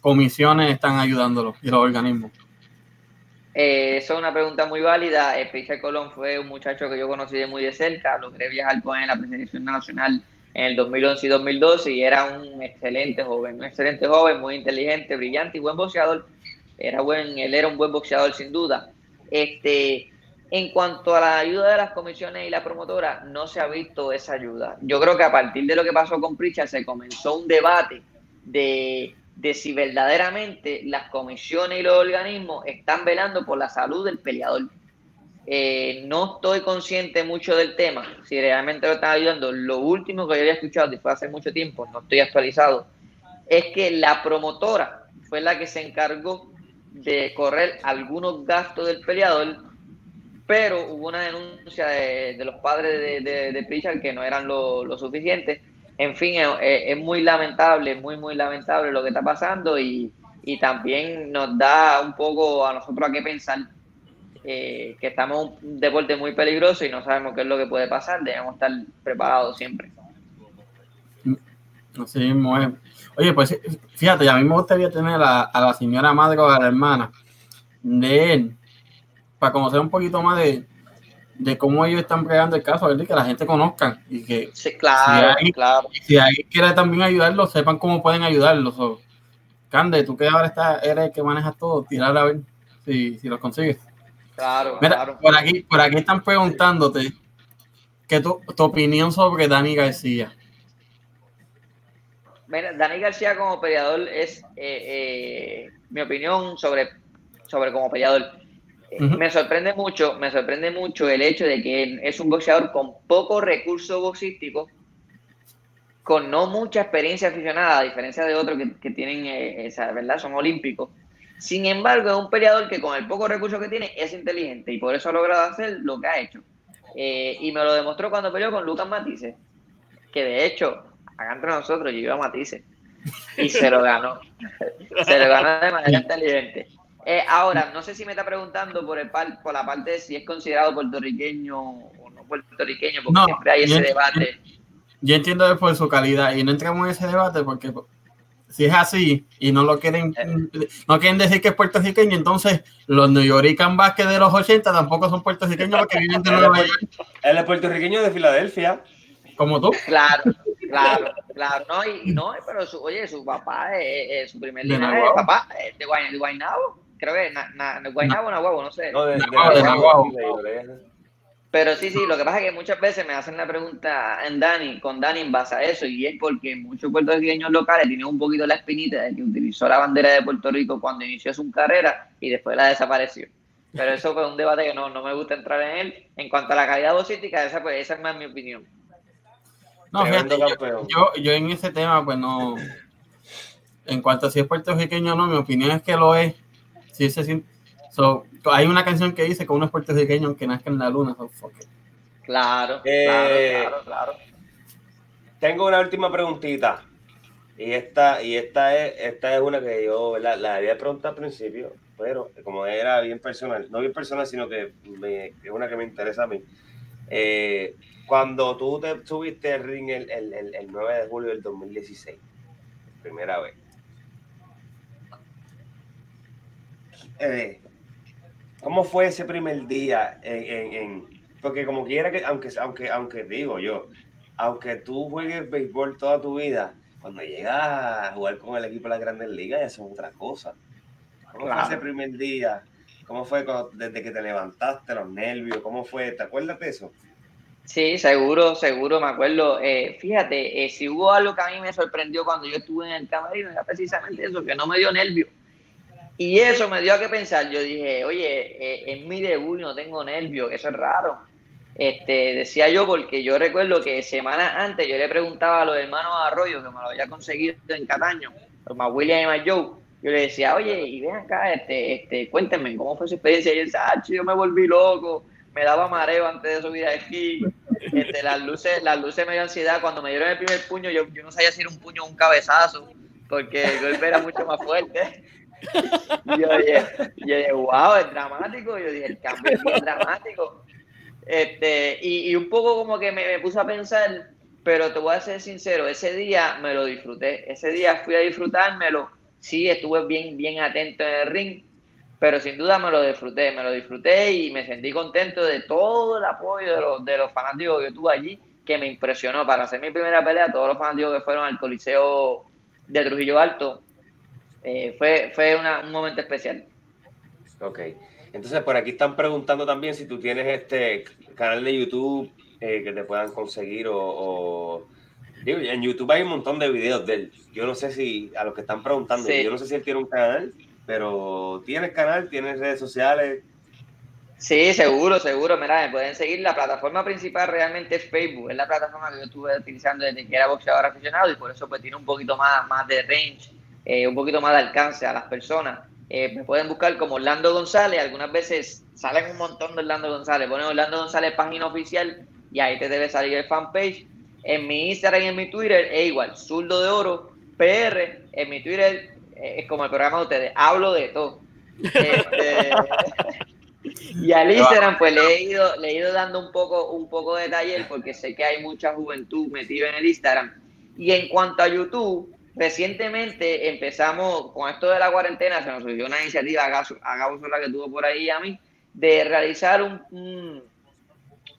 comisiones están ayudándolo y los organismos. Eh, eso es una pregunta muy válida. Eh, Colón fue un muchacho que yo conocí de muy de cerca, logré viajar con él en la presentación nacional en el 2011 y 2012 y era un excelente joven, un excelente joven, muy inteligente, brillante y buen boxeador. Era buen, él era un buen boxeador sin duda. Este, en cuanto a la ayuda de las comisiones y la promotora, no se ha visto esa ayuda. Yo creo que a partir de lo que pasó con Pritchard se comenzó un debate de, de si verdaderamente las comisiones y los organismos están velando por la salud del peleador. Eh, no estoy consciente mucho del tema, si realmente lo están ayudando. Lo último que yo había escuchado, y fue hace mucho tiempo, no estoy actualizado, es que la promotora fue la que se encargó de correr algunos gastos del peleador, pero hubo una denuncia de, los padres de, de, que no eran lo, suficientes. En fin, es, muy lamentable, muy, muy lamentable lo que está pasando y, y también nos da un poco a nosotros a qué pensar eh, que estamos en un deporte muy peligroso y no sabemos qué es lo que puede pasar, debemos estar preparados siempre. Así mismo es. Oye, pues fíjate, a mí me gustaría tener a, la señora madre o a la hermana de él para conocer un poquito más de, de cómo ellos están plegando el caso, ¿verdad? que la gente conozca y que sí, claro, si, claro. si alguien quiere también ayudarlos, sepan cómo pueden ayudarlos. Cande, tú que ahora está, eres el que manejas todo, tirar a ver si, si los consigues. Claro, Mira, Por aquí, por aquí están preguntándote que tu, tu opinión sobre Dani García. Mira, Dani García como peleador es eh, eh, mi opinión sobre, sobre como peleador. Eh, me sorprende mucho, me sorprende mucho el hecho de que es un boxeador con poco recurso boxístico, con no mucha experiencia aficionada, a diferencia de otros que, tienen, esa, ¿verdad? Son olímpicos sin embargo, es un peleador que con el poco recurso que tiene es inteligente y por eso ha logrado hacer lo que ha hecho. Eh, y me lo demostró cuando peleó con Lucas Matisse, que de hecho, acá entre nosotros, yo a Matisse. Y se lo ganó. *laughs* se lo ganó de manera inteligente. Eh, ahora, no sé si me está preguntando por, el por la parte de si es considerado puertorriqueño o no puertorriqueño, porque siempre hay ese debate. Yo entiendo después su calidad y no entramos en ese debate porque si es así y no lo quieren, eh. no quieren decir que es puertorriqueño, entonces los New York Basket de los 80 tampoco son puertorriqueños porque vienen de Nueva York. Él es puertorriqueño de Filadelfia. Como tú. Claro, claro, claro. No, y, no, pero su, oye, su papá es, su primer linaje, papá es de Guaynabo creo que na, na, no Guaynabo, no sé. No, de, Pero sí, sí, lo que pasa es que muchas veces me hacen la pregunta en Dani, con Dani en base a eso, y es porque muchos puertorriqueños locales tienen un poquito la espinita de que utilizó la bandera de Puerto Rico cuando inició su carrera y después la desapareció. Pero eso fue un debate que no, no me gusta entrar en él. En cuanto a la calidad vocítica, esa, pues, esa es más mi opinión. No, fíjate, yo, yo, en ese tema, pues no. En cuanto a si es puertorriqueño o no, mi opinión es que lo es sí se so, hay una canción que dice que uno es puertorriqueño aunque nazca en la luna. claro, eh, claro, claro, Tengo una última preguntita. Y esta, y esta es, esta es una que yo la, la había preguntado al principio, pero como era bien personal, no bien personal, sino que es una que me interesa a mí. Eh, cuando tú te subiste el ring el, el, el 9 de julio del 2016, primera vez, Eh, ¿cómo fue ese primer día en, porque como quiera que, aunque, aunque, aunque digo yo, aunque tú juegues béisbol toda tu vida, cuando llegas a jugar con el equipo de las grandes ligas, eso es otra cosa. ¿Cómo fue ese primer día? ¿Cómo fue desde que te levantaste, los nervios? ¿Cómo fue? ¿Te acuerdas de eso? Sí, seguro, seguro, me acuerdo. Eh, fíjate, eh, si hubo algo que a mí me sorprendió cuando yo estuve en el camarino, era precisamente eso, que no me dio nervio. Y eso me dio a que pensar. Yo dije, oye, eh, en mi debut no tengo nervios, eso es raro. Este, decía yo porque yo recuerdo que semanas antes yo le preguntaba a los hermanos Arroyo, que me lo había conseguido en Cataño, los más William y más Joe, yo le decía, oye, y ven acá, este, este, cuéntenme cómo fue su experiencia. Y él ah, yo me volví loco, me daba mareo antes de subir aquí, este, las luces, las luces me dio ansiedad. Cuando me dieron el primer puño, yo, yo no sabía si era un puño o un cabezazo, porque el golpe era mucho más fuerte. Yo dije, yo dije, wow, es dramático. Yo dije, el cambio es dramático. Este, y, un poco como que me, me puse a pensar, pero te voy a ser sincero, ese día me lo disfruté. Ese día fui a disfrutármelo. Sí, estuve bien, bien atento en el ring, pero sin duda me lo disfruté, me lo disfruté y me sentí contento de todo el apoyo de los, de los fanáticos que tuve allí, que me impresionó. Para hacer mi primera pelea, todos los fanáticos que fueron al Coliseo de Trujillo Alto, eh, fue, fue un momento especial. Ok. Entonces, por aquí están preguntando también si tú tienes este canal de YouTube eh, que te puedan conseguir o, en YouTube hay un montón de videos de él. Yo no sé si, a los que están preguntando, yo no sé si él tiene un canal, pero ¿tienes canal? ¿Tienes redes sociales? Sí, seguro, seguro. Mira, me pueden seguir. La plataforma principal realmente es Facebook. Es la plataforma que yo estuve utilizando desde que era boxeador aficionado y por eso pues tiene un poquito más, más de range eh, un poquito más de alcance a las personas. Eh, me pueden buscar como Orlando González, algunas veces salen un montón de Orlando González, ponen Orlando González página oficial y ahí te debe salir el fanpage. En mi Instagram y en mi Twitter es igual, Zurdo de Oro, PR, en mi Twitter eh, es como el programa de ustedes, hablo de todo. Este, *laughs* y al Instagram pues le he ido, le he ido dando un poco, un poco de taller porque sé que hay mucha juventud metida en el Instagram. Y en cuanto a YouTube, Recientemente empezamos con esto de la cuarentena, se nos surgió una iniciativa, a Gabo la que tuvo por ahí a mí, de realizar un,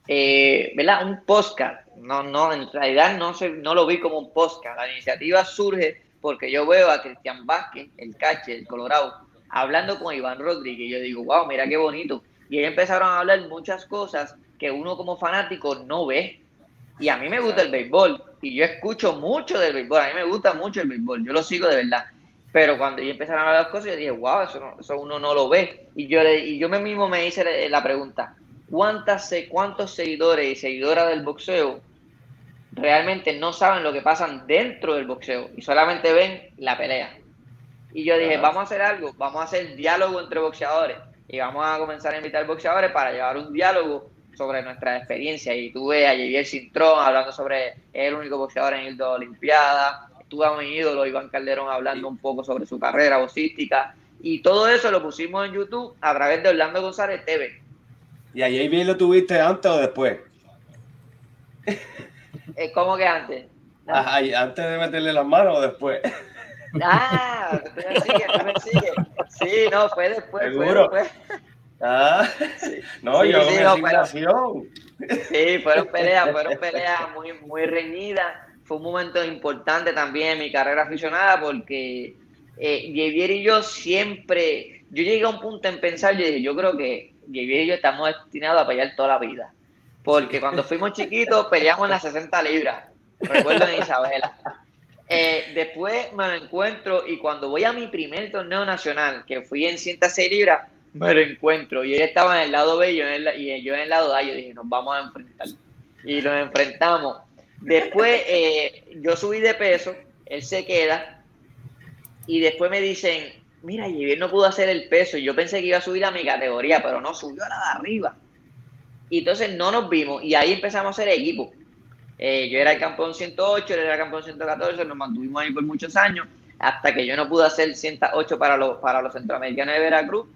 eh, ¿verdad? un podcast. No, no, en realidad no, se, no lo vi como un podcast. La iniciativa surge porque yo veo a Cristian Vázquez, el cache, el Colorado, hablando con Iván Rodríguez. Y yo digo, wow, mira qué bonito. Y ellos empezaron a hablar muchas cosas que uno como fanático no ve. Y a mí me gusta el béisbol y yo escucho mucho del béisbol, a mí me gusta mucho el béisbol, yo lo sigo de verdad. Pero cuando yo empezaron a hablar las cosas, yo dije, wow, eso, eso uno no lo ve. Y yo, y yo mismo me hice la pregunta, ¿cuántas, ¿cuántos seguidores y seguidoras del boxeo realmente no saben lo que pasa dentro del boxeo y solamente ven la pelea? Y yo dije, vamos a hacer algo, vamos a hacer diálogo entre boxeadores y vamos a comenzar a invitar boxeadores para llevar un diálogo sobre nuestra experiencia y tuve a Javier Cintrón hablando sobre el único boxeador en el de Olimpiada, tuve a mi ídolo Iván Calderón hablando un poco sobre su carrera boxística y todo eso lo pusimos en YouTube a través de Orlando González TV. ¿Y ahí bien lo tuviste antes o después? *laughs* Eh, ¿Cómo que antes? Ah, ¿Antes de meterle las manos o después? Ah, tú me sigues, tú me sigues. Sí, no, fue después. ¿Seguro? Fue después. Ah, sí. *laughs* no, yo sí, no, Sí, fueron peleas, fueron *laughs* peleas muy, muy reñidas. Fue un momento importante también en mi carrera aficionada porque eh, Javier y yo siempre, yo llegué a un punto en pensar, yo dije, yo creo que Javier y yo estamos destinados a pelear toda la vida. Porque cuando fuimos *laughs* chiquitos peleamos en las 60 libras. Recuerdo en Isabela. Eh, después me lo encuentro y cuando voy a mi primer torneo nacional, que fui en 106 libras, me lo encuentro. Y él estaba en el lado B y yo en el, lado A. Yo dije, nos vamos a enfrentar. Y nos enfrentamos. Después *laughs* eh, yo subí de peso, él se queda. Y después me dicen, mira, Javier no pudo hacer el peso. Y yo pensé que iba a subir a mi categoría, pero no, subió a la de arriba. Y entonces no nos vimos. Y ahí empezamos a hacer equipo. Eh, yo era el campeón 108, él era el campeón 114, nos mantuvimos ahí por muchos años, hasta que yo no pude hacer 108 para los, para los centroamericanos de Veracruz.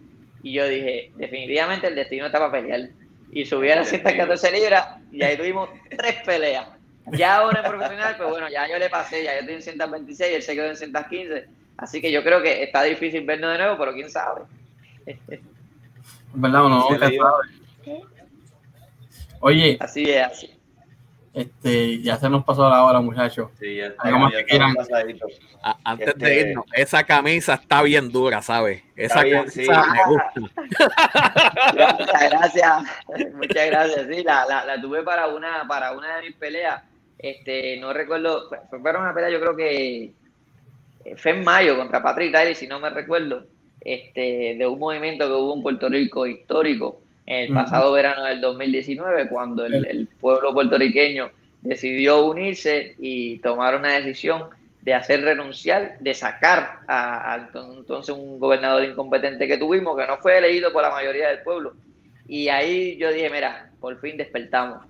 Y yo dije, definitivamente el destino está para pelear. Y subí a las 114 libras y ahí tuvimos tres peleas. Ya ahora en profesional, pues bueno, ya yo le pasé, ya yo estoy en 126 y él se quedó en 115. Así que yo creo que está difícil vernos de nuevo, pero quién sabe. ¿Verdad o no? Oye. Así es, así. Este, ya se nos pasó la hora, muchachos. Sí, ya Antes de este, irnos, esa camisa está bien dura, ¿sabes? Esa camisa me gusta. Gracias, gracias. Muchas gracias. Sí, la, la, la, tuve para una, para una de mis peleas. Este, no recuerdo, fue para una pelea, yo creo que fue en mayo contra Patrick Tyler, si no me recuerdo, este, de un movimiento que hubo en Puerto Rico histórico el pasado verano del 2019, cuando el, pueblo puertorriqueño decidió unirse y tomar una decisión de hacer renunciar, de sacar a, entonces un gobernador incompetente que tuvimos, que no fue elegido por la mayoría del pueblo. Y ahí yo dije, mira, por fin despertamos.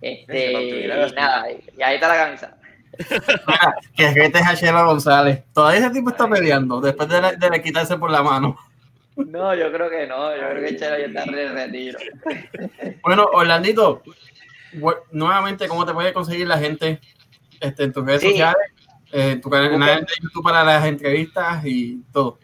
Este, y nada, y ahí está la camisa. *laughs* que este es a González. Todavía ese tipo está peleando después de, de quitarse por la mano. No, yo creo que no. Yo creo que Chelo ya está en retiro. Bueno, Orlandito, nuevamente, ¿cómo te puede conseguir la gente este, en tus redes sociales? Eh, tu canal de YouTube para las entrevistas y todo.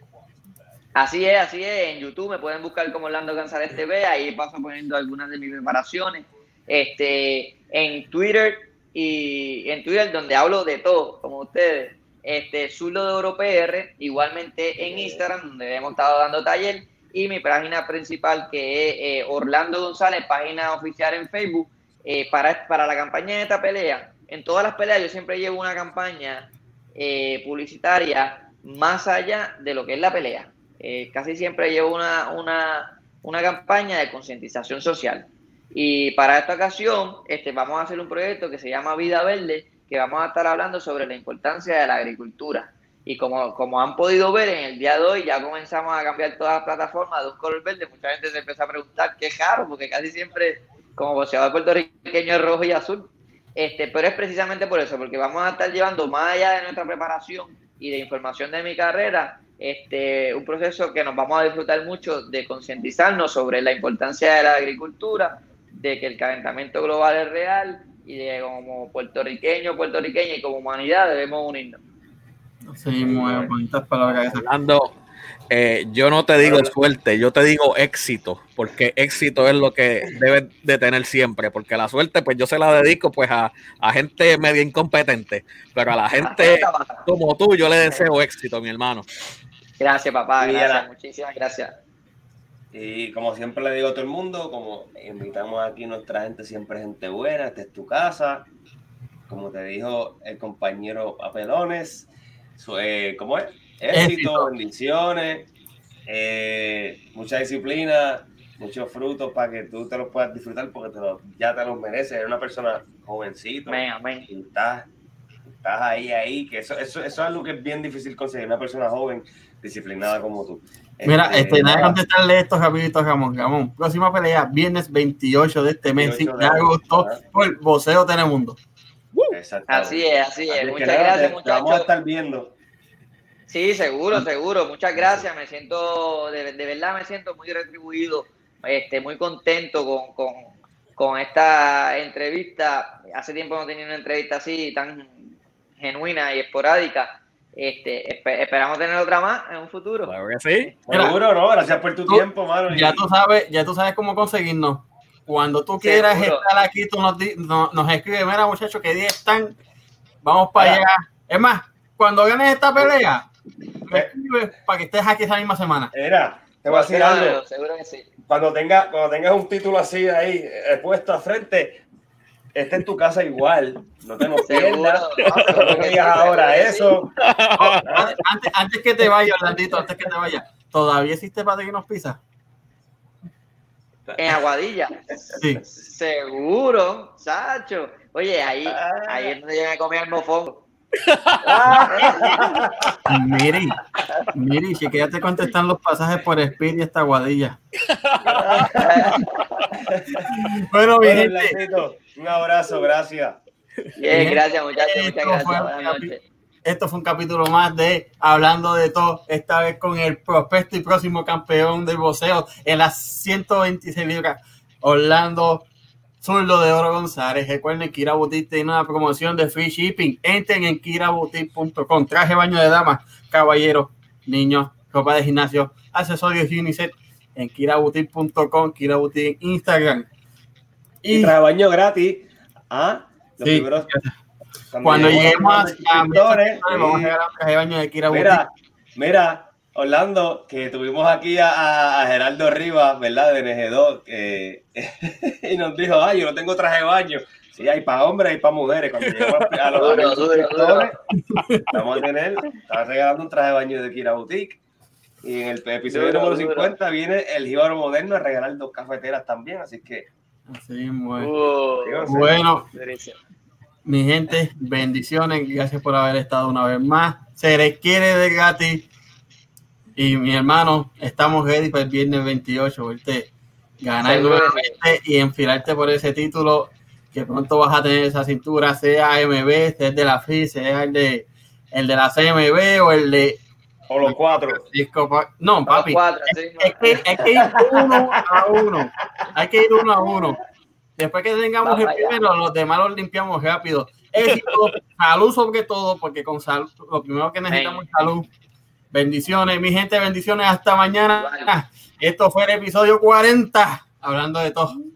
Así es, así es. En YouTube me pueden buscar como Orlando González TV. Ahí paso poniendo algunas de mis preparaciones. Este, en Twitter y en Twitter donde hablo de todo, como ustedes este, Zulo de Oro PR, igualmente en Instagram, donde hemos estado dando taller, y mi página principal que es eh, Orlando González, página oficial en Facebook, eh, para, para la campaña de esta pelea. En todas las peleas yo siempre llevo una campaña eh, publicitaria más allá de lo que es la pelea. casi siempre llevo una, una, una campaña de concientización social. Y para esta ocasión este, vamos a hacer un proyecto que se llama Vida Verde, que vamos a estar hablando sobre la importancia de la agricultura. Y como, como han podido ver en el día de hoy, ya comenzamos a cambiar todas las plataformas de un color verde. Mucha gente se empieza a preguntar qué caro, porque casi siempre, como boxeador puertorriqueño, es rojo y azul. Este, pero es precisamente por eso, porque vamos a estar llevando más allá de nuestra preparación y de información de mi carrera, este, un proceso que nos vamos a disfrutar mucho de concientizarnos sobre la importancia de la agricultura, de que el calentamiento global es real y de como puertorriqueño, puertorriqueña y como humanidad debemos unirnos. Sí, muy bonitas palabras. Fernando, eh, yo no te digo suerte, yo te digo éxito, porque éxito es lo que debes de tener siempre, porque la suerte pues yo se la dedico pues a, a gente medio incompetente, pero a la gente *laughs* como tú yo le deseo éxito, mi hermano. Gracias, papá, gracias, muchísimas gracias. Y como siempre le digo a todo el mundo, como invitamos aquí nuestra gente, siempre gente buena, esta es tu casa. Como te dijo el compañero Papelones, eh, ¿cómo es? Éxito, bendiciones, eh, mucha disciplina, muchos frutos para que tú te los puedas disfrutar porque ya te los mereces. Eres una persona jovencito. Amén, estás, estás ahí, ahí, que eso, eso, eso es algo que es bien difícil conseguir, una persona joven disciplinada como tú. Mira, este, este nada de contestarle esto rapidito, Ramón. Ramón, próxima pelea, viernes 28 de este mes, de agosto, por Voceo Telemundo. Así es, así es. Muchas gracias, muchachos. Vamos a estar viendo. Sí, seguro, seguro. Muchas gracias. Me siento, de, verdad me siento muy retribuido, este, muy contento con, con, con, esta entrevista. Hace tiempo no tenía una entrevista así tan genuina y esporádica. Este, esperamos tener otra más en un futuro. Claro que sí. Seguro, ¿no? Gracias por tu tiempo, mano. Ya tú sabes, ya tú sabes cómo conseguirnos. Cuando tú quieras estar aquí, tú nos, nos, escribes, mira muchachos, que día están, vamos para allá. Es más, cuando ganes esta pelea, me escribes para que estés aquí esa misma semana. Mira, te voy a decir algo. Seguro que sí. Cuando, tenga, cuando tengas un título así ahí eh, puesto a frente, esté en tu casa igual. No te *laughs* pierdas. No digas ahora *laughs* eso. Antes, antes, que te vaya, Orlandito, antes que te vaya, ¿todavía existe nos Pizza? En Aguadilla. Sí. Seguro, Sacho. Oye, ahí, ahí es donde yo me comí el. *laughs* Miri, Miri, si que ya te contestan los pasajes por Speed y esta Aguadilla. bueno, mi gente. Un abrazo, gracias. Bien, gracias, muchachos. Muchas gracias. Buenas noches. Esto fue un capítulo más de Hablando de todo, esta vez con el prospecto y próximo campeón del boxeo en las 126 libras, Orlando Zurdo de Oro González. Recuerden que Kira Boutique tiene una promoción de free shipping. Entren en kiraboutique.com. Traje baño de damas, caballeros, niños, ropa de gimnasio, accesorios UNICEF en kiraboutique.com, Kira Boutique en Instagram. Y, traje baño gratis. Ah, los primeros cuando, lleguemos a, vamos a llegar a de baño de Kira Mira, mira, Orlando, que tuvimos aquí a, Geraldo Rivas, ¿verdad? De NG2, *laughs* y nos dijo, ay, yo no tengo traje de baño. Sí, hay para hombres y para mujeres. Cuando lleguemos a los *laughs* duro, vamos a tener, está regalando un traje de baño de Kira Boutique. Y en el episodio número 50 viene el Jíbaro Moderno a regalar dos cafeteras también, así que. Así, bueno. Uh, bueno. Mi gente, bendiciones. Gracias por haber estado una vez más. Se les quiere de gratis. Y mi hermano, estamos ready para el viernes 28. Verte ganar nuevamente y enfilarte por ese título que pronto vas a tener esa cintura, sea AMB, sea el de la FI, sea el de, el de la CMB o el de. O los cuatro. No, papi. es, que, hay que ir uno a uno. Hay que ir uno a uno. Después que tengamos el primero, los demás los limpiamos rápido. Éxito, salud sobre todo, porque con salud, lo primero que necesitamos es salud. Bendiciones, mi gente, bendiciones. Hasta mañana. Esto fue el episodio 40, hablando de todo.